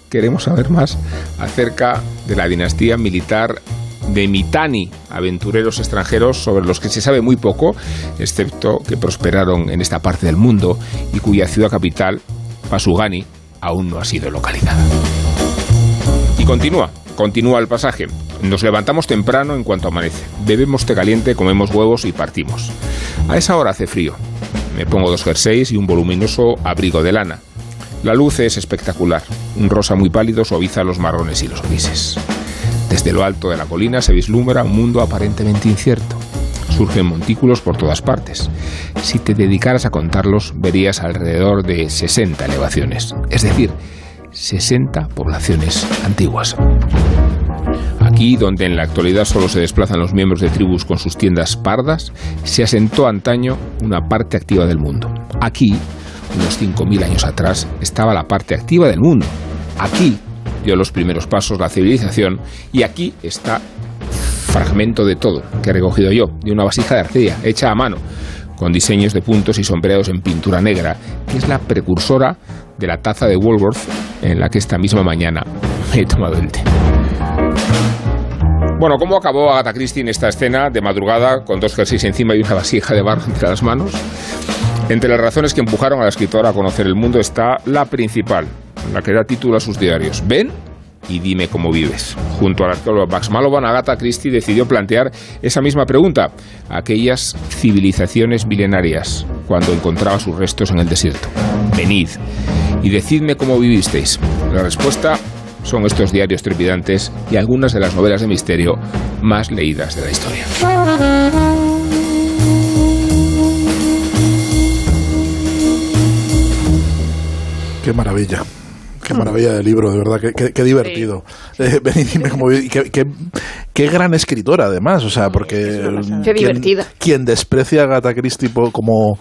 queremos saber más acerca de la dinastía militar de Mitani, aventureros extranjeros sobre los que se sabe muy poco, excepto que prosperaron en esta parte del mundo y cuya ciudad capital, Pasugani, aún no ha sido localizada. Y continúa, continúa el pasaje. Nos levantamos temprano en cuanto amanece. Bebemos té caliente, comemos huevos y partimos. A esa hora hace frío. Me pongo dos jerseys y un voluminoso abrigo de lana. La luz es espectacular. Un rosa muy pálido suaviza los marrones y los grises. Desde lo alto de la colina se vislumbra un mundo aparentemente incierto. Surgen montículos por todas partes. Si te dedicaras a contarlos, verías alrededor de 60 elevaciones, es decir, 60 poblaciones antiguas. Aquí, donde en la actualidad solo se desplazan los miembros de tribus con sus tiendas pardas, se asentó antaño una parte activa del mundo. Aquí, unos 5.000 años atrás, estaba la parte activa del mundo. Aquí dio los primeros pasos la civilización y aquí está fragmento de todo que he recogido yo, de una vasija de arcilla hecha a mano, con diseños de puntos y sombreados en pintura negra, que es la precursora de la taza de Woolworth en la que esta misma mañana he tomado el té. Bueno, ¿cómo acabó Agatha Christie en esta escena de madrugada con dos jerseys encima y una vasija de barro entre las manos? Entre las razones que empujaron a la escritora a conocer el mundo está la principal, la que da título a sus diarios. Ven y dime cómo vives. Junto al arqueólogo Max Malovan, Agatha Christie decidió plantear esa misma pregunta a aquellas civilizaciones milenarias cuando encontraba sus restos en el desierto. Venid y decidme cómo vivisteis. La respuesta son estos diarios trepidantes y algunas de las novelas de misterio más leídas de la historia. Qué maravilla. Qué maravilla de libro, de verdad, qué, qué, qué divertido. Eh, ven y dime cómo vi- qué, qué- qué gran escritora además, o sea, porque Qué quien- divertida. Quien desprecia a Agatha Christie como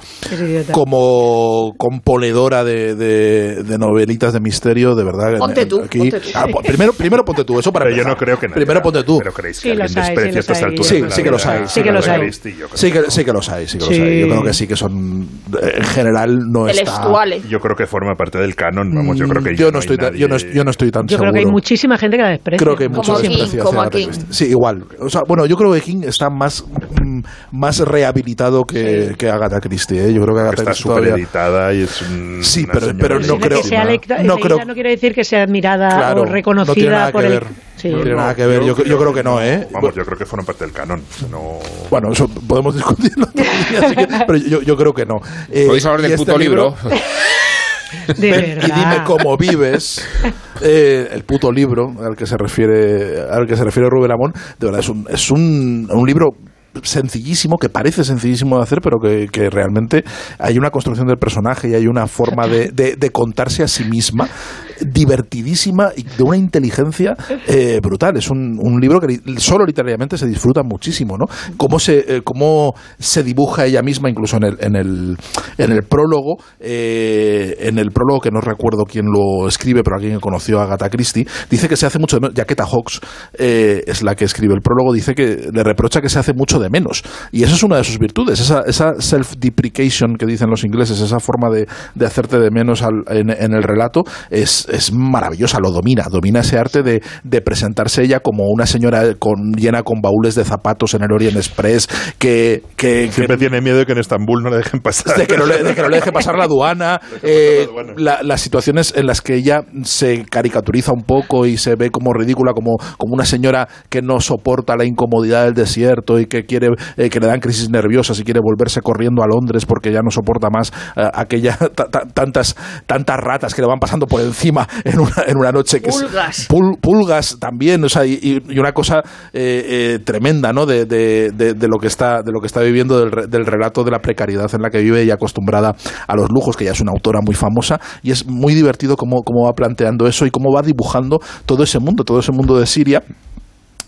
como componedora de, de- de novelitas de misterio, de verdad. Ponte tú, aquí- ponte tú. Ah, primero, primero ponte tú, eso para Pero yo no creo que nadie Primero ponte tú. Pero creéis que Sí, alguien desprecia sí, a estas alturas Sí, sí que los hay, sí que los hay. Yo Sí que que, sí que los hay, sí que los hay. Yo creo que sí que son, en general, no está... Intelectuales. Yo creo que forma parte del canon, vamos, yo creo que Mm, yo no estoy, nadie- yo no, yo no estoy tan Yo seguro. creo que hay muchísima gente que desprecia. Creo que hay mucho Como King, desprecio como hacia King. Christie. Sí, igual. O sea, bueno, yo creo que King está más, mm, más rehabilitado que, que Agatha Christie. ¿eh? Yo creo que Agatha Está Christie súper editada y es un, Sí, pero- pero no creo- que sea lecta- no creo- no quiere decir que sea admirada Claro, o no reconocida nada por el... Sí. No tiene nada que ver. Yo, yo creo que no, ¿eh? Vamos, yo creo que forman parte del canon. no... Bueno, eso podemos discutirlo así que- pero yo, yo creo que no. Eh, Podéis hablar y del este puto libro. De y dime cómo vives. Eh, el puto libro al que se refiere al que se refiere Rubén Amón, de verdad es un, es un, un libro sencillísimo, que parece sencillísimo de hacer, pero que, que realmente hay una construcción del personaje y hay una forma de, de- de contarse a sí misma divertidísima y de una inteligencia eh, brutal. Es un, un libro que solo literariamente se disfruta muchísimo, ¿no? Cómo se, eh, cómo se dibuja ella misma, incluso en el, en el, en el prólogo, eh, en el prólogo que no recuerdo quién lo escribe, pero alguien que conoció a Agatha Christie, dice que se hace mucho de menos. Jaqueta Hawks eh, es la que escribe el prólogo, dice que le reprocha que se hace mucho de menos. Y esa es una de sus virtudes, esa, esa self-deprecation que dicen los ingleses, esa forma de, de hacerte de menos al- en el relato, es, es maravillosa, lo domina, domina ese arte de, de presentarse ella como una señora con, llena con baúles de zapatos en el Orient Express, que, que, que- Siempre tiene miedo de que en Estambul no le dejen pasar. de que no le, de que no le deje pasar la aduana, eh, la- las situaciones en las que ella se caricaturiza un poco y se ve como ridícula, como, como una señora que no soporta la incomodidad del desierto y que quiere eh, que le dan crisis nerviosas y quiere volverse corriendo a Londres porque ya no soporta más eh, aquella ta- ta- tantas tantas ratas que le van pasando por encima en una, en una noche que es- Pulgas. pul- pulgas también, o sea, y, una cosa eh, eh, tremenda, ¿no? De, de- de- de lo que está de lo que está viviendo del, del relato de la precariedad en la que vive y acostumbrada a los lujos, que ya es una autora muy famosa y es muy divertido cómo, cómo va planteando eso y cómo va dibujando todo ese mundo, todo ese mundo de Siria.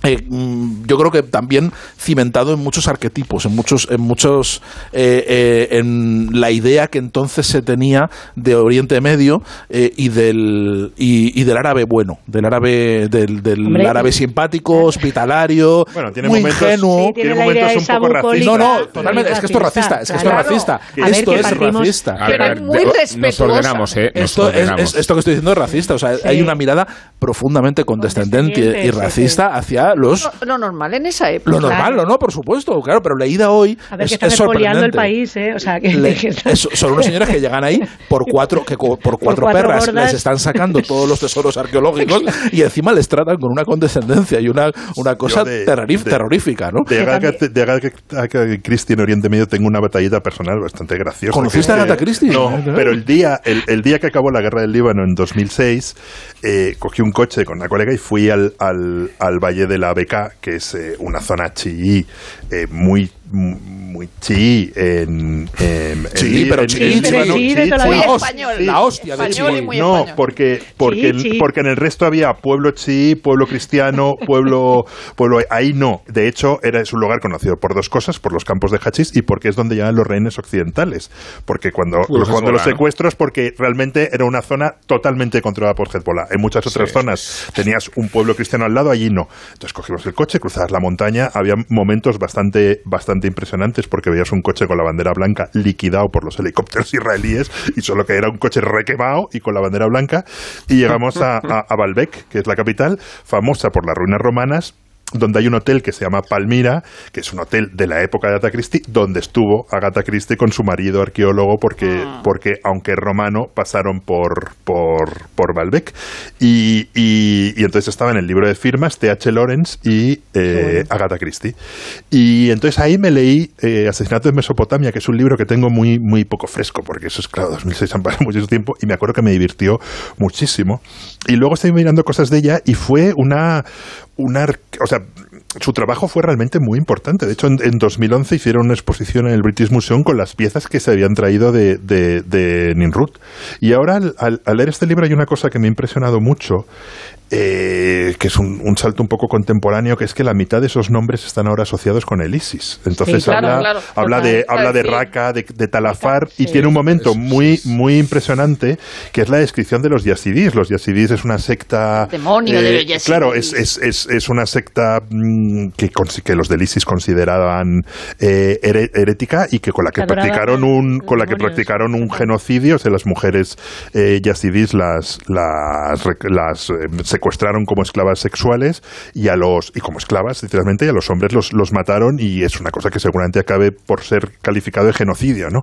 Eh, mm, yo creo que también cimentado en muchos arquetipos, en muchos, en muchos, eh, eh, en la idea que entonces se tenía de Oriente Medio eh, y del y, y del árabe bueno, del árabe del, del Hombre, árabe simpático, hospitalario, Bueno, tiene muy momentos- ingenuo. Sí, tiene momentos un poco racistas. No, no, totalmente. Es que esto es racista. Es que esto es racista. Esto es partimos- racista. A ver, a ver, muy de- Nos respetuosa. ordenamos, ¿eh? Nos Esto, es, ordenamos. es- esto que estoy diciendo es racista. O sea, Sí. hay una mirada profundamente condescendente Condescendiente, y sí, racista hacia los Lo, lo normal en esa época. Lo normal, Claro. lo no, por supuesto, claro, pero leída hoy A ver, es, que están es el sorprendente. país, ¿eh? O sea, que... Le- que- es- son unos señores que llegan ahí por cuatro, que por cuatro, cuatro perras gordas. les están sacando todos los tesoros arqueológicos y encima les tratan con una condescendencia y una, una cosa de- terrorif- de- terrorífica, ¿no? De Agatha, Christie en Oriente Medio tengo una batallita personal bastante graciosa. ¿Conociste que a Agatha Christie? No, pero el día, el, el día que acabó la guerra del Líbano en 2006, eh, cogí un coche con una colega y fui al, al, al Valle de la Beca, que es eh, una zona chií eh, muy muy chií en, en, Chií, en- pero en- chií, en chií de Chií, toda la español. La hostia de español chií. muy No, español. porque, porque, Sí, sí. porque en el resto había pueblo chií, pueblo cristiano, pueblo, pueblo. Ahí no. De hecho, era, es un lugar conocido por dos cosas: por los campos de hachís y porque es donde llegan los rehenes occidentales. Porque cuando, Pues cuando los secuestros, porque realmente era una zona totalmente controlada por Hezbollah. En muchas otras Sí, zonas tenías un pueblo cristiano al lado, allí no. Entonces cogimos el coche, cruzabas la montaña, había momentos bastante, bastante impresionantes porque veías un coche con la bandera blanca liquidado por los helicópteros israelíes y solo que era un coche requemado y con la bandera blanca. Y llegamos a, a, a Baalbek, que es la capital, famosa por las ruinas romanas, donde hay un hotel que se llama Palmira, que es un hotel de la época de Agatha Christie, donde estuvo Agatha Christie con su marido arqueólogo, porque, porque aunque romano, pasaron por, por, por Baalbek. Y, y- y entonces estaba en el libro de firmas T.H. Lawrence y eh, Agatha Christie. Y entonces ahí me leí eh, Asesinato en Mesopotamia, que es un libro que tengo muy, muy poco fresco, porque eso es, claro, 2006 han pasado muchísimo tiempo, y me acuerdo que me divirtió muchísimo. Y luego estoy mirando cosas de ella y fue una, su trabajo fue realmente muy importante. De hecho, en, en 2011 hicieron una exposición en el British Museum con las piezas que se habían traído de, Nimrud. Y ahora, al leer este libro, hay una cosa que me ha impresionado mucho, eh, que es un, un salto un poco contemporáneo, que es que la mitad de esos nombres están ahora asociados con el ISIS. Entonces Sí, claro, habla, claro, habla de, habla de. Raqqa, de, de Talafar, y tiene un momento muy, muy impresionante, que es la descripción de los yazidís. Los yazidís es una secta... Demonio de los yazidís. Claro, es, es, es, es una secta mm, que, que los del ISIS consideraban eh, herética y que con la que practicaron un con la que practicaron un genocidio, o sea, las mujeres eh, yazidís las las, las, eh, secuestraron como esclavas sexuales y a los y como esclavas literalmente y a los hombres los, los mataron y es una cosa que seguramente acabe por ser calificado de genocidio, ¿no?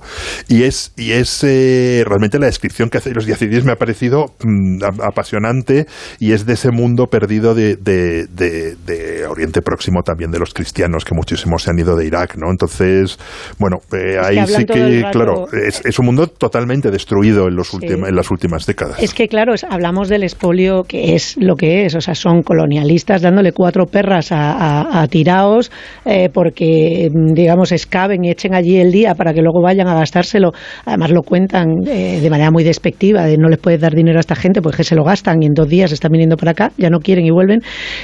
Y es y es eh, realmente la descripción que hace los yazidís me ha parecido mm, ap- apasionante y es de ese mundo perdido de, de, de- de Oriente Próximo también de los cristianos que muchísimos se han ido de Irak, ¿no? Entonces, bueno, eh, ahí sí que, rato- claro, es, es un mundo totalmente destruido en, los Sí. en las últimas décadas. Es que, claro, es- hablamos del expolio que es lo que es. O sea, son colonialistas dándole cuatro perras a, a- a tiraos eh, porque, digamos, escaben y echen allí el día para que luego vayan a gastárselo. Además, lo cuentan eh, de manera muy despectiva, de no les puedes dar dinero a esta gente porque se lo gastan y en dos días están viniendo para acá, ya no quieren y vuelven.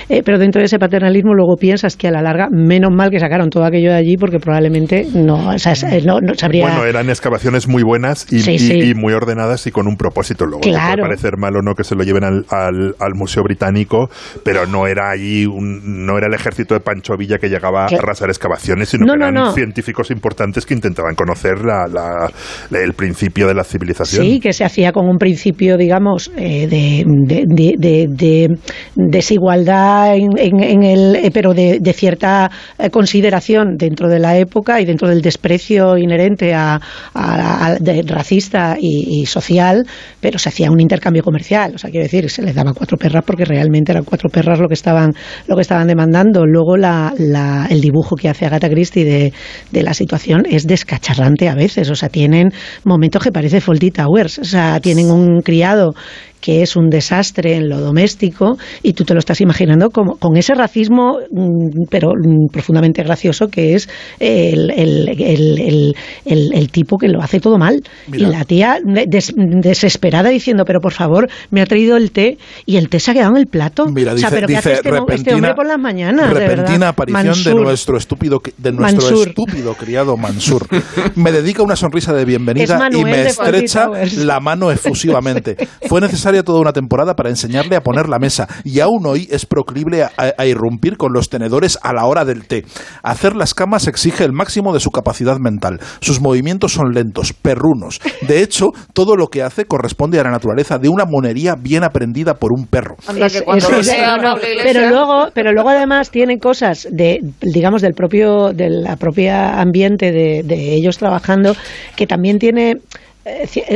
Eh, pero dentro de ese paternalismo luego piensas que a la larga, menos mal que sacaron todo aquello de allí porque probablemente no, o sea, eh, no, no sabría... Bueno, eran excavaciones muy buenas y, Sí, y- sí. y muy ordenadas y con un propósito. Luego Claro. puede parecer mal o no que se lo lleven al, al- al Museo Británico, pero no era allí un- no era el ejército de Pancho Villa que llegaba a arrasar excavaciones, sino No, que eran no. científicos importantes que intentaban conocer la- la- la- el principio de la civilización. Sí, que se hacía con un principio, digamos, eh, de, de- de- de- de desigualdad, en, en- en el, eh, pero de, cierta eh, consideración dentro de la época y dentro del desprecio inherente a, a- racista y, y social, pero se hacía un intercambio comercial. O sea, quiero decir, se les daba cuatro perras porque realmente eran cuatro perras lo que estaban, lo que estaban demandando. Luego la, la- el dibujo que hace Agatha Christie de, de la situación es descacharrante a veces. O sea, tienen momentos que parece Fawlty Towers. O sea, tienen un criado que es un desastre en lo doméstico y tú te lo estás imaginando como, con ese racismo, mm, pero mm, profundamente gracioso, que es el, el, el, el- tipo que lo hace todo mal. Mira. Y la tía des- desesperada diciendo, pero por favor, me ha traído el té y el té se ha quedado en el plato. Mira, o sea, dice, pero ¿qué hace dice este, mo- este hombre por las mañanas? de repentina verdad? aparición de nuestro estúpido de nuestro Mansur. estúpido criado Mansur. Me dedica una sonrisa de bienvenida y me de estrecha la mano efusivamente. Fue necesaria toda una temporada para enseñarle a poner la mesa y aún hoy es proclive a, a irrumpir con los tenedores a la hora del té. Hacer las camas exige el máximo de su capacidad mental. Sus movimientos son lentos, perrunos. De hecho, todo lo que hace corresponde a la naturaleza de una monería bien aprendida por un perro. Es- es- es- no, pero luego pero luego además tienen cosas de digamos del propio de la propia ambiente de, de ellos trabajando que también tiene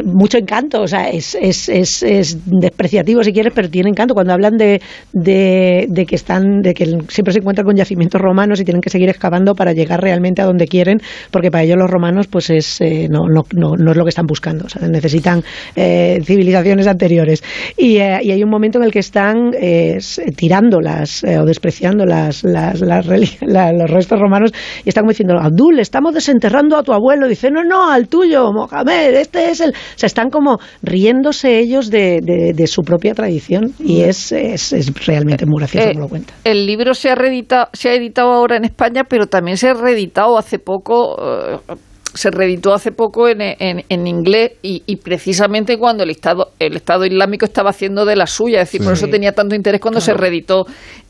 mucho encanto, o sea, es, es, es, es despreciativo si quieres, pero tiene encanto. Cuando hablan de, de, que están, de que siempre se encuentran con yacimientos romanos y tienen que seguir excavando para llegar realmente a donde quieren, porque para ellos los romanos, pues es eh, no, no, no, no es lo que están buscando. O sea, necesitan eh, civilizaciones anteriores. Y, eh, hay un momento en el que están eh, tirando las eh, o despreciando las, las, las los restos romanos y están diciendo, Abdul, estamos desenterrando a tu abuelo. Dice, no, no, al tuyo, Mohamed, este es el. O sea, están como riéndose ellos de, de, de su propia tradición y es, es, es realmente muy gracioso Eh, como lo cuenta. el libro se ha, reeditado, se ha editado ahora en España, pero también se ha reeditado hace poco. eh, se reeditó hace poco en, en, en inglés y, y precisamente cuando el Estado el Estado Islámico estaba haciendo de la suya, es decir, por eso tenía tanto interés cuando se reeditó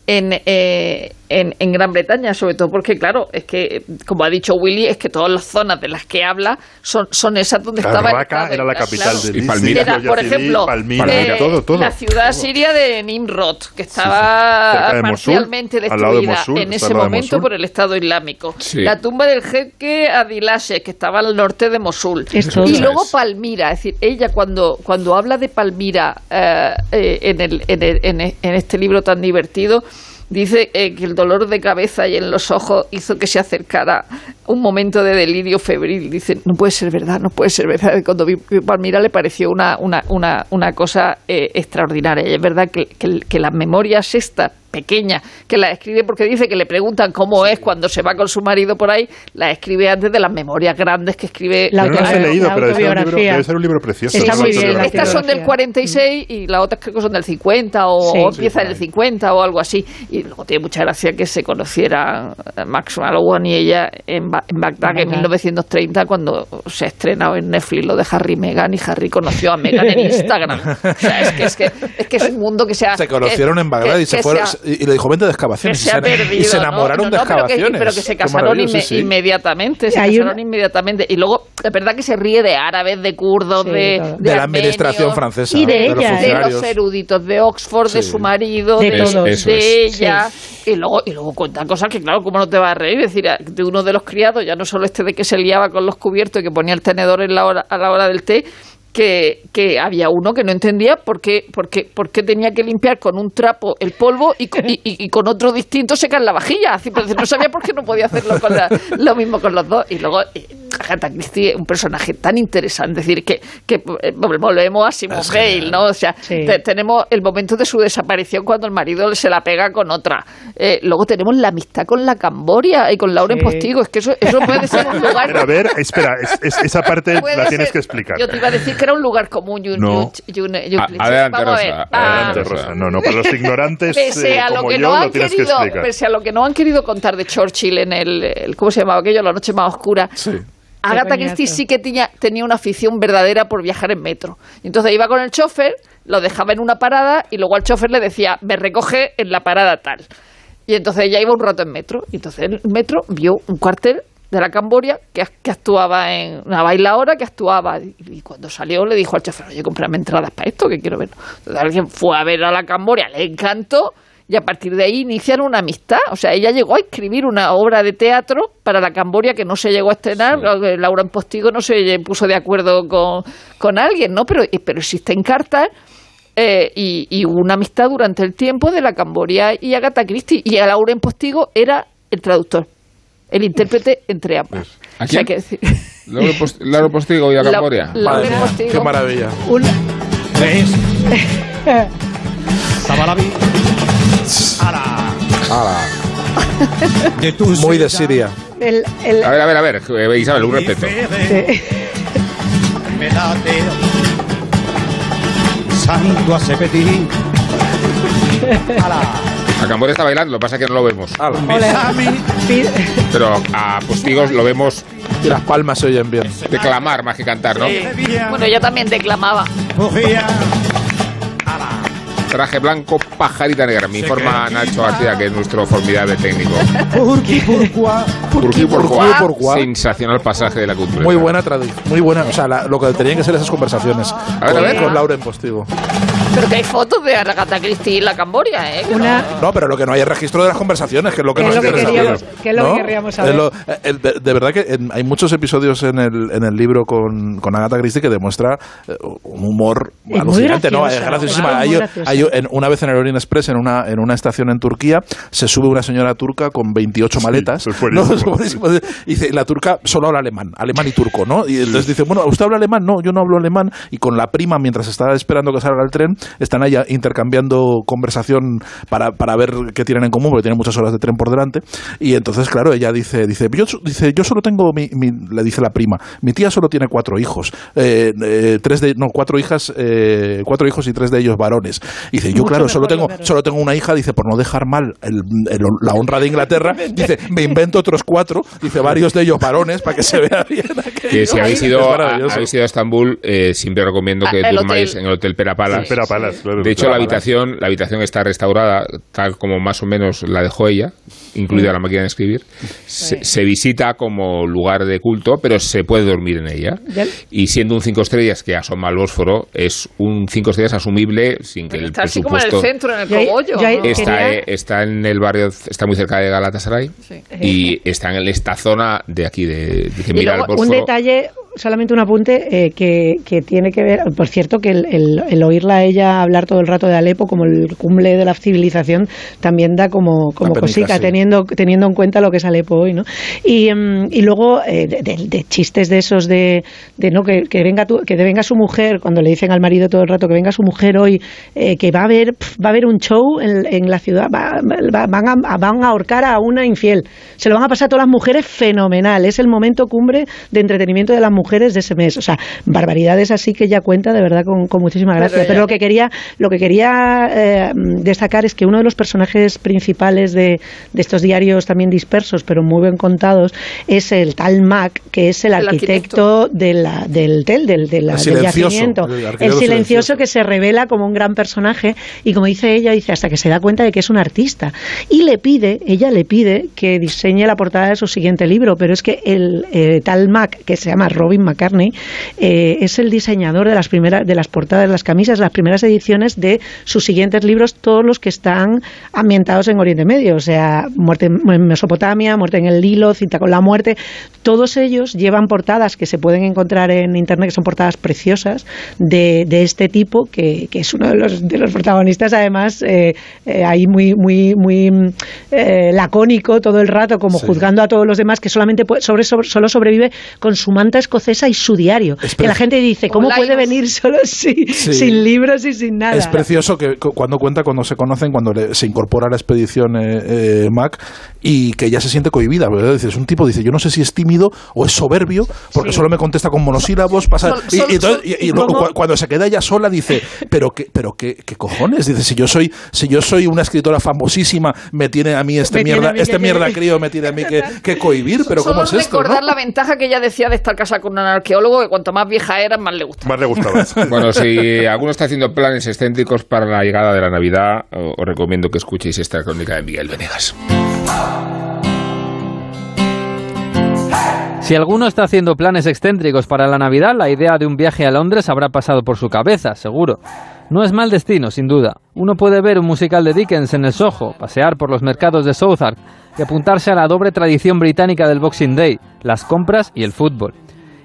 en, eh, en, en Gran Bretaña, sobre todo porque, claro, es que, como ha dicho Willy, es que todas las zonas de las que habla son, son esas donde Claro, estaba Raqqa era la capital Claro. de Y Palmira. Era, por ejemplo, Palmira, eh, todo, todo. la ciudad todo. siria de Nimrod, que estaba de Mosul, parcialmente al lado de destruida Mosul, en ese momento por el Estado Islámico. Sí. La tumba del jeque Adilashe, que estaba al norte de Mosul. Y luego es. Palmira, es decir, ella cuando, cuando habla de Palmira eh, eh, en, el, en, el- en e- en este libro tan divertido, dice eh, que el dolor de cabeza y en los ojos hizo que se acercara un momento de delirio febril. Dice, no puede ser verdad, no puede ser verdad. Cuando vi Palmira le pareció una, una, una, una cosa eh, extraordinaria. Y es verdad que, que, que las memorias estas pequeña, que la escribe porque dice que le preguntan cómo es cuando se va con su marido por ahí, la escribe antes de las memorias grandes que escribe. Yo no las he leído, la pero debe ser, un libro, autobiografía. debe ser un libro precioso. Está ¿no? muy bien, la Estas son del 46 y las otras creo que son del 50 o, Sí. o empieza en el 50 o algo así. Y luego tiene mucha gracia que se conocieran eh, Max Malone y ella en, Ba- en Bagdad, en 1930 cuando se ha estrenado en Netflix lo de Harry y Meghan y Harry conoció a Meghan en Instagram. O sea, es que es, que, es, que es un mundo que se ha... Se conocieron que- en Bagdad que- y se fueron y y le dijo vente de que excavaciones y se ha se, perdido, y se ¿no? enamoraron No, de no, pero que- excavaciones. Pero que, se casaron maravilloso, inme- sí, sí. inmediatamente, se casaron inmediatamente. Y luego, la verdad que se ríe de árabes, de kurdos, Sí, de, de la administración francesa Y de los ella, de los eruditos de Oxford, de su marido, De de, todos. Eso de es. ella. Y luego, y luego cuenta cosas que, claro, ¿cómo no te va a reír? Es decir, de uno de los criados, ya no solo este de que se liaba con los cubiertos y que ponía el tenedor en la hora, a la hora del té, que, que había uno que no entendía por qué, por, qué, por qué tenía que limpiar con un trapo el polvo y, con- y, y- con otro distinto secar la vajilla. Así, pero no sabía por qué no podía hacerlo con la- lo mismo con los dos. Y luego eh, Agatha Christie es un personaje tan interesante. Es decir, que, que eh, volvemos a Es Veil, genial. ¿no? O sea, Sí. te- tenemos el momento de su desaparición cuando el marido se la pega con otra. Eh, luego tenemos la amistad con la Camboria y con Lauren Sí. Postigo. Es que eso, eso puede ser un lugar... Pero a ver, espera, es- es- esa parte la tienes ser- que explicar. Yo te iba a decir que era un lugar común. Yun- No. Yun- Yun- Yun- A- adelante, Vamos a ver. Rosa, Ah, Rosa, No, no, para los ignorantes Pese eh, a lo como que yo no lo han que querido, explicar. pese a lo que no han querido contar de Churchill en el, el- ¿cómo se llamaba aquello? La noche más oscura. Sí. Agatha. Christie sí que tenía, tenía una afición verdadera por viajar en metro. Y Entonces iba con el chofer, lo dejaba en una parada y luego al chofer le decía, me recoge en la parada tal. Y entonces ella iba un rato en metro. Y entonces en el metro vio un cuartel de la Camboria que, que actuaba en una bailadora que actuaba. Y, y cuando salió le dijo al chofer, oye, cómprame entradas para esto que quiero ver. Entonces alguien fue a ver a la Camboria, le encantó. Y a partir de ahí iniciaron una amistad. O sea, ella llegó a escribir una obra de teatro para la Camboria que no se llegó a estrenar. Eh, Laura en Postigo no se puso de acuerdo con, con alguien, ¿no? Pero, pero existen cartas eh, y, y hubo una amistad durante el tiempo de la Camboria y Agatha Christie. Y a Laura en Postigo era el traductor, el intérprete entre ambas. ¿A O sea, quién? que decir- Lauro Post- Lauro Postigo y a La- Camboria. Laura Postigo. qué maravilla. Un- Muy de Siria. el- el- A ver, a ver, a ver, eh, Isabel, un respeto. sí. Santo hace petit. A Camboria está bailando, lo que pasa es que no lo vemos. Pero a Postigos lo vemos Y las palmas se oyen bien. declamar más que cantar, ¿no? Bueno, ella también declamaba. Traje blanco, pajarita negra. Me informa Nacho García, que es nuestro formidable técnico. Pourquoi? Pourquoi, pourquoi. pourquoi. Sensacional pasaje de la cultura. Muy buena tradición. Muy buena. O sea, la- lo que tenían que ser esas conversaciones. ver, a con, ver. con Laura en Postigo. Pero que hay fotos de Agatha Christie en la Camboria, ¿eh? Una- no- pero lo que no hay es registro de las conversaciones, que es lo que nos es interesa. que es lo que querríamos saber. Es lo- eh, el- de, de verdad que en- hay muchos episodios en el, en el libro con, con Agatha Christie que demuestra eh, un humor muy alucinante, ¿no? Es graciosísima. claro, Hay- graciosa. Hay- en- una vez en el Orient Express, en una, en una estación en Turquía, se sube una señora turca con 28 maletas. es buenísimo. No, es buenísimo. Y dice, la turca solo habla alemán, alemán y turco, ¿no? Y entonces dice, bueno, ¿usted habla alemán? No, yo no hablo alemán. Y con la prima, mientras está esperando que salga el tren, están allá intercambiando conversación para, para ver qué tienen en común, porque tienen muchas horas de tren por delante. Y entonces, claro, ella dice, dice, yo, dice, yo solo tengo, mi, mi- le dice la prima, mi tía solo tiene cuatro hijos, eh, eh, tres de, no, cuatro hijas, eh, cuatro hijos y tres de ellos varones. Y dice, yo claro, solo tengo, solo tengo una hija, dice, por no dejar mal el- el- la honra de Inglaterra, dice, me invento otros cuatro, dice, varios de ellos varones, para que se vea bien aquello. Que si habéis Es ido, a, maravilloso. habéis ido a Estambul, eh, siempre recomiendo que Ah, el durmáis hotel. en el Hotel Pera Palace. Pera Palace, claro, De hecho, Pera la Palace. habitación, la habitación está restaurada tal como más o menos la dejó ella, incluida la máquina de escribir. Se, se visita como lugar de culto, pero se puede dormir en ella. Y siendo un cinco estrellas que asoma al Bósforo, es un cinco estrellas asumible sin que el Está así como en el centro, en el cogollo. yo ahí- ¿no? Está, Quería- eh, está en el barrio, está muy cerca de Galatasaray Sí. y está en esta zona de aquí, de, de que mira luego el un Bósforo. detalle solamente un apunte eh, que, que tiene que ver, por cierto, que el, el- el oírla a ella hablar todo el rato de Alepo como el cumple de la civilización también da como, como cosica, sí. teniendo, teniendo en cuenta lo que es Alepo hoy, ¿no? Y, em, y luego eh, de, de- de chistes de esos de, de no que, que venga tu- que venga su mujer, cuando le dicen al marido todo el rato que venga su mujer hoy, eh, que va a haber pf, va a haber un show en, en la ciudad, va- va- van, a, van a ahorcar a una infiel. Se lo van a pasar a todas las mujeres fenomenal. Es el momento cumbre de entretenimiento de las mujeres de ese mes. O sea, barbaridades así que ella cuenta de verdad con, con muchísima gracia. Pero lo que quería, lo que quería eh, destacar es que uno de los personajes principales de, de estos diarios también dispersos, pero muy bien contados, es el tal Mac, que es el, El arquitecto, de la- del tel, del, de la- El del silencioso, yacimiento. el El, arquitecto silencioso que se revela como un gran personaje y como dice ella, dice hasta que se da cuenta de que es un artista. Y le pide, ella le pide que diseñe la portada de su siguiente libro, pero es que el eh, tal Mac, que se llama Robin McCartney, eh, es el diseñador de las primeras, de las portadas de las camisas, las primeras ediciones de sus siguientes libros, todos los que están ambientados en Oriente Medio, o sea, muerte en Mesopotamia, muerte en el Nilo, cita con la muerte, todos ellos llevan portadas que se pueden encontrar en internet, que son portadas preciosas de, de este tipo, que, que es uno de los, de los protagonistas, además, eh, eh, ahí muy, muy, muy lacónico todo el rato, como Sí. juzgando a todos los demás, que solamente sobre, sobre- solo sobrevive con su manta escocesa y su diario. que la gente dice, ¿cómo puede venir solo si- Sí. sin libros y sin nada? Es precioso que cu- cuando cuenta cuando se conocen, cuando le- se incorpora a la expedición eh, eh, Mac y que ella se siente cohibida. ¿verdad? Dice, es un tipo, dice, yo no sé si es tímido o es soberbio porque solo me contesta con monosílabos. Pasa, Sol- y, sol- y entonces- sol- y- y luego cuando se queda ella sola dice, pero qué, pero qué, qué cojones. Dice, si yo soy, si yo soy una escritora famosísima, me tiene a mí este Me mierda, mí este que- mierda crío me tiene a mí que, que cohibir. Pero Solo cómo es esto, recordar ¿no? la ventaja que ella decía de estar casada con un arqueólogo, que cuanto más vieja era, más le gustaba. Más le gustaba. Bueno, si alguno está haciendo planes excéntricos para la llegada de la Navidad, os recomiendo que escuchéis esta crónica de Miguel Venegas. Si alguno está haciendo planes excéntricos para la Navidad, la idea de un viaje a Londres habrá pasado por su cabeza, seguro. No es mal destino, sin duda. Uno puede ver un musical de Dickens en el Soho, pasear por los mercados de Southwark y apuntarse a la doble tradición británica del Boxing Day, las compras y el fútbol.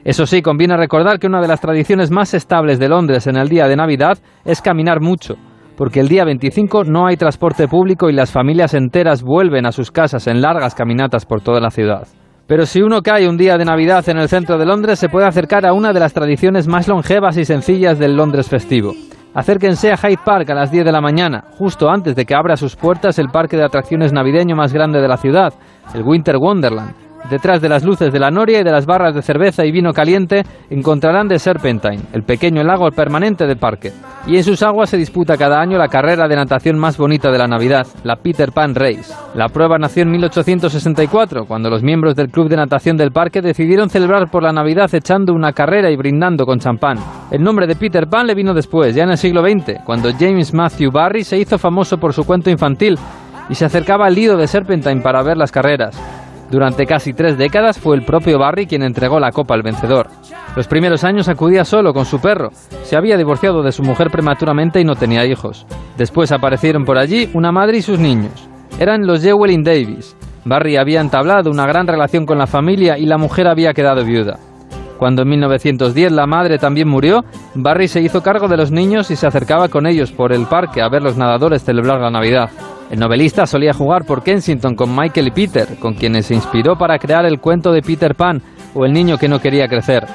Eso sí, conviene recordar que una de las tradiciones más estables de Londres en el día de Navidad es caminar mucho, porque el día 25 no hay transporte público y las familias enteras vuelven a sus casas en largas caminatas por toda la ciudad. Pero si uno cae un día de Navidad en el centro de Londres, se puede acercar a una de las tradiciones más longevas y sencillas del Londres festivo. Acérquense a Hyde Park a las 10 de la mañana, justo antes de que abra sus puertas el parque de atracciones navideño más grande de la ciudad, el Winter Wonderland. Detrás de las luces de la noria y de las barras de cerveza y vino caliente encontrarán The Serpentine, el pequeño lago permanente del parque. Y en sus aguas se disputa cada año la carrera de natación más bonita de la Navidad, la Peter Pan Race. La prueba nació en 1864, cuando los miembros del club de natación del parque decidieron celebrar por la Navidad echando una carrera y brindando con champán. El nombre de Peter Pan le vino después, ya en el siglo XX, cuando James Matthew Barry se hizo famoso por su cuento infantil y se acercaba al lido de Serpentine para ver las carreras. Durante casi tres décadas fue el propio Barry quien entregó la copa al vencedor. Los primeros años acudía solo con su perro. Se había divorciado de su mujer prematuramente y no tenía hijos. Después aparecieron por allí una madre y sus niños. Eran los Llewellyn Davis. Barry había entablado una gran relación con la familia y la mujer había quedado viuda. Cuando en 1910 la madre también murió, Barry se hizo cargo de los niños y se acercaba con ellos por el parque a ver los nadadores celebrar la Navidad. El novelista solía jugar por Kensington con Michael y Peter, con quienes se inspiró para crear el cuento de Peter Pan o el niño que no quería crecer.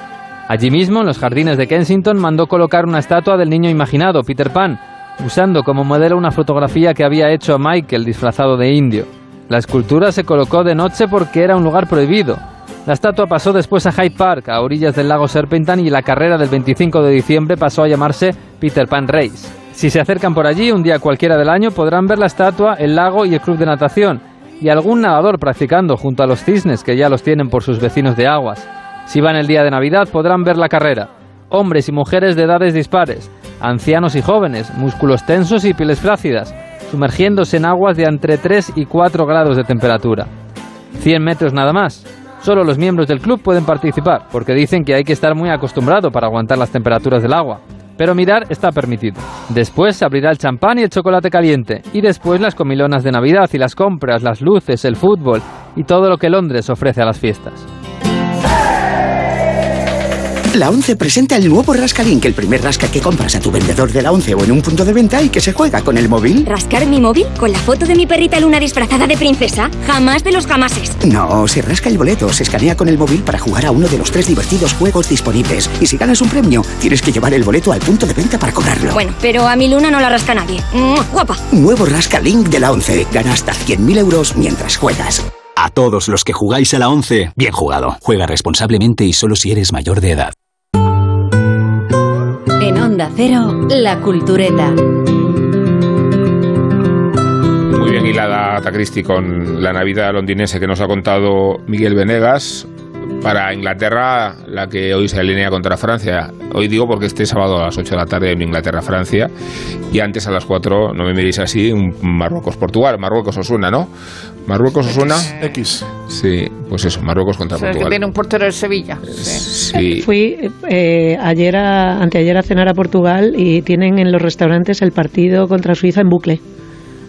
Allí mismo, en los jardines de Kensington, mandó colocar una estatua del niño imaginado, Peter Pan, usando como modelo una fotografía que había hecho a Michael disfrazado de indio. La escultura se colocó de noche porque era un lugar prohibido. La estatua pasó después a Hyde Park, a orillas del lago Serpentine, y la carrera del 25 de diciembre pasó a llamarse Peter Pan Race. Si se acercan por allí un día cualquiera del año, podrán ver la estatua, el lago y el club de natación, y algún nadador practicando junto a los cisnes que ya los tienen por sus vecinos de aguas. Si van el día de Navidad, podrán ver la carrera. Hombres y mujeres de edades dispares, ancianos y jóvenes, músculos tensos y pieles flácidas, sumergiéndose en aguas de entre 3 y 4 grados de temperatura. 100 metros nada más. Solo los miembros del club pueden participar, porque dicen que hay que estar muy acostumbrado para aguantar las temperaturas del agua. Pero mirar está permitido. Después se abrirá el champán y el chocolate caliente, y después las comilonas de Navidad y las compras, las luces, el fútbol y todo lo que Londres ofrece a las fiestas. La 11 presenta el nuevo Rascalink, el primer rasca que compras a tu vendedor de la 11 o en un punto de venta y que se juega con el móvil. ¿Rascar mi móvil? ¿Con la foto de mi perrita Luna disfrazada de princesa? Jamás de los jamases. No, se rasca el boleto, se escanea con el móvil para jugar a uno de los tres divertidos juegos disponibles. Y si ganas un premio, tienes que llevar el boleto al punto de venta para cobrarlo. Bueno, pero a mi Luna no la rasca nadie. ¡Mua! Guapa. Nuevo Rascalink de la 11. Gana hasta 100.000 euros mientras juegas. A todos los que jugáis a la 11, bien jugado. Juega responsablemente y solo si eres mayor de edad. En Onda Cero, La Cultureta. Muy bien hilada, Tacristi, con la Navidad londinense que nos ha contado Miguel Venegas. Para Inglaterra, la que hoy se alinea contra Francia. Hoy digo porque este sábado a las 8 de la tarde en Inglaterra-Francia y antes a las 4, no me miréis así, Marruecos-Portugal. Marruecos os suena, ¿no? ¿Marruecos os suena? X. Sí, pues eso, Marruecos contra O sea, que Portugal. viene un portero de Sevilla. Sí. Fui eh, ayer a, anteayer a cenar a Portugal y tienen en los restaurantes el partido contra Suiza en bucle.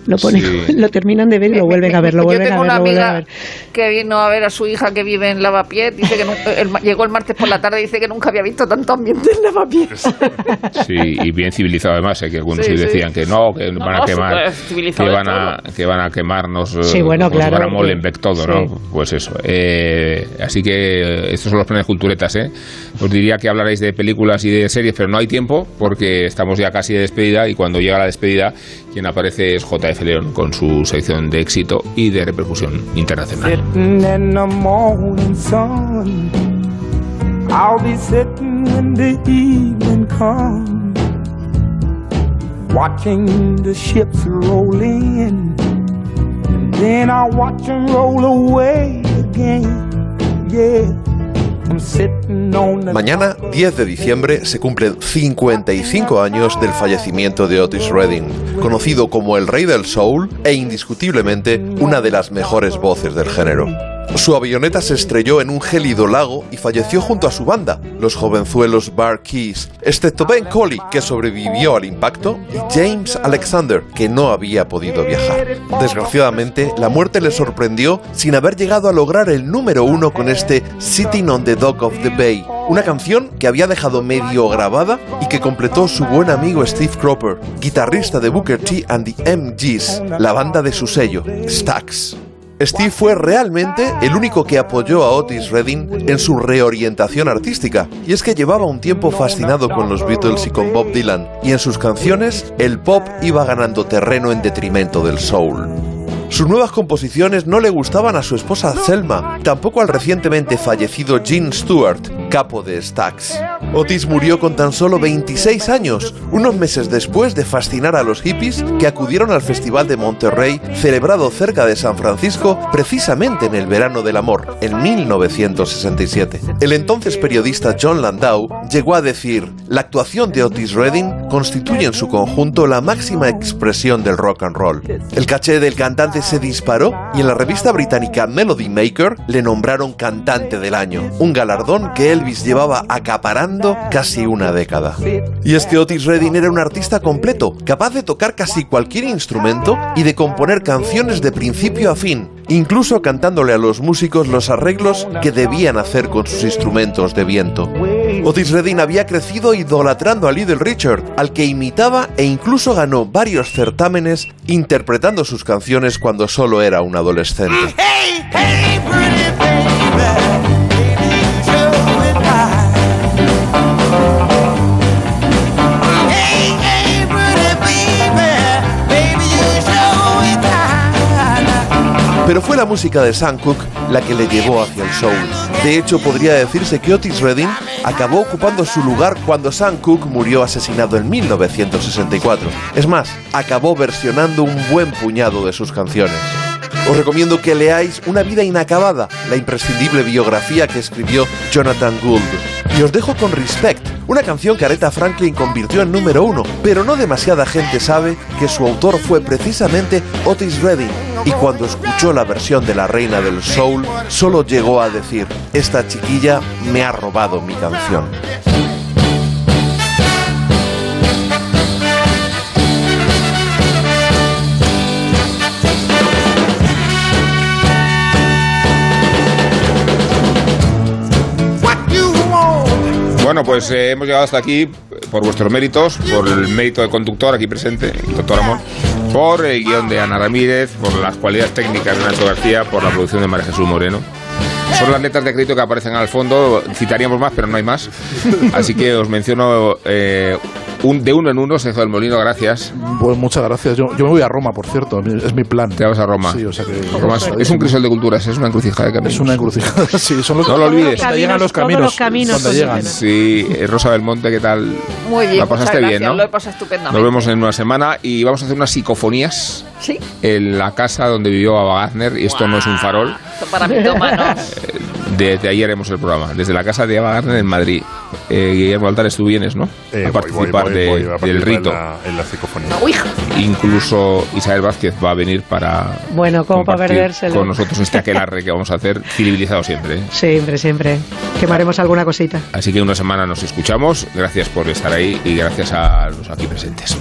Lo ponen, Sí. lo terminan de ver y lo vuelven a ver, lo Yo vuelven a tengo ver, una lo vuelven a amiga ver. que vino a ver a su hija que vive en Lavapiés. Dice que el llegó el martes por la tarde y dice que nunca había visto tanto ambiente en Lavapiés. Sí, y bien civilizado además, ¿eh? que algunos Sí, sí, decían que no, que van a no, quemar, que van a, que van a quemarnos, eh, Sí, bueno, claro, fuera que- Molenbeek todo, ¿no? Pues eso. Eh, así que eh, estos son los planes culturetas, ¿eh? Os diría que hablaréis de películas y de series, pero no hay tiempo porque estamos ya casi de despedida y cuando llega la despedida, quien aparece es JF León con su sección de éxito y de repercusión internacional. I'll be sitting when the evening comes, watching the ships roll in, and then I'll watch them roll away again. Yeah, Mañana, 10 de diciembre, se cumplen 55 años del fallecimiento de Otis Redding, conocido como el Rey del Soul e indiscutiblemente una de las mejores voces del género. Su avioneta se estrelló en un gélido lago y falleció junto a su banda, los jovenzuelos Bar Keys, excepto Ben Colley, que sobrevivió al impacto, y James Alexander, que no había podido viajar. Desgraciadamente, la muerte le sorprendió sin haber llegado a lograr el número uno con este Sitting on the Dock of the Bay, una canción que había dejado medio grabada y que completó su buen amigo Steve Cropper, guitarrista de Booker T and the MGs, la banda de su sello, Stax. Steve fue realmente el único que apoyó a Otis Redding en su reorientación artística, y es que llevaba un tiempo fascinado con los Beatles y con Bob Dylan, y en sus canciones el pop iba ganando terreno en detrimento del soul. Sus nuevas composiciones no le gustaban a su esposa Selma, tampoco al recientemente fallecido Gene Stewart, capo de Stax. Otis murió con tan solo 26 años, unos meses después de fascinar a los hippies que acudieron al Festival de Monterrey, celebrado cerca de San Francisco precisamente en el verano del amor, en 1967. El entonces periodista John Landau llegó a decir, la actuación de Otis Redding constituye en su conjunto la máxima expresión del rock and roll. El caché del cantante se disparó y en la revista británica Melody Maker le nombraron cantante del año, un galardón que Elvis llevaba acaparando casi una década. Y es que Otis Redding era un artista completo, capaz de tocar casi cualquier instrumento y de componer canciones de principio a fin, incluso cantándole a los músicos los arreglos que debían hacer con sus instrumentos de viento. Otis Redding había crecido idolatrando a Little Richard, al que imitaba e incluso ganó varios certámenes interpretando sus canciones cuando solo era un adolescente. Pero fue la música de Sam Cooke la que le llevó hacia el soul. De hecho, podría decirse que Otis Redding acabó ocupando su lugar cuando Sam Cooke murió asesinado en 1964. Es más, acabó versionando un buen puñado de sus canciones. Os recomiendo que leáis Una vida inacabada, la imprescindible biografía que escribió Jonathan Gould. Y os dejo con Respect, una canción que Aretha Franklin convirtió en número uno, pero no demasiada gente sabe que su autor fue precisamente Otis Redding. Y cuando escuchó la versión de la reina del soul, solo llegó a decir, esta chiquilla me ha robado mi canción. Pues eh, hemos llegado hasta aquí por vuestros méritos, por el mérito del conductor aquí presente, el doctor Amor, por el guion de Ana Ramírez, por las cualidades técnicas de Nacho García, por la producción de María Jesús Moreno. Son las letras de crédito que aparecen al fondo, citaríamos más, pero no hay más. Así que os menciono eh, un, de uno en uno, Sergio del Molino, gracias. Pues muchas gracias. Yo, yo me voy a Roma, por cierto, es mi plan. Te vas a Roma. Sí, o sea que... Roma es, es un crisol de culturas, es una encrucijada de caminos. Es una encrucijada, sí. Son los, No lo olvides. Donde llegan los Todos caminos. los caminos donde llegan. Sí, eh, Rosa Belmonte, ¿qué tal? Muy bien, La pasaste bien, ¿no? Lo he pasado estupendamente. Nos vemos en una semana y vamos a hacer unas psicofonías Sí, en la casa donde vivió Ava Gardner, y esto no es un farol. esto para mitómanos. Desde ahí haremos el programa, desde la casa de Ava Gardner en Madrid. Eh, Guillermo Altar, tú vienes, ¿no? Eh, a participar voy, voy, de- voy a del rito. En la, en la psicofonía. Incluso Isabel Vázquez va a venir para Bueno, como para perdérselo. con nosotros este aquelarre que vamos a hacer, civilizado siempre. ¿eh? Siempre, siempre. Quemaremos alguna cosita. Así que una semana nos escuchamos. Gracias por estar ahí y gracias a los aquí presentes.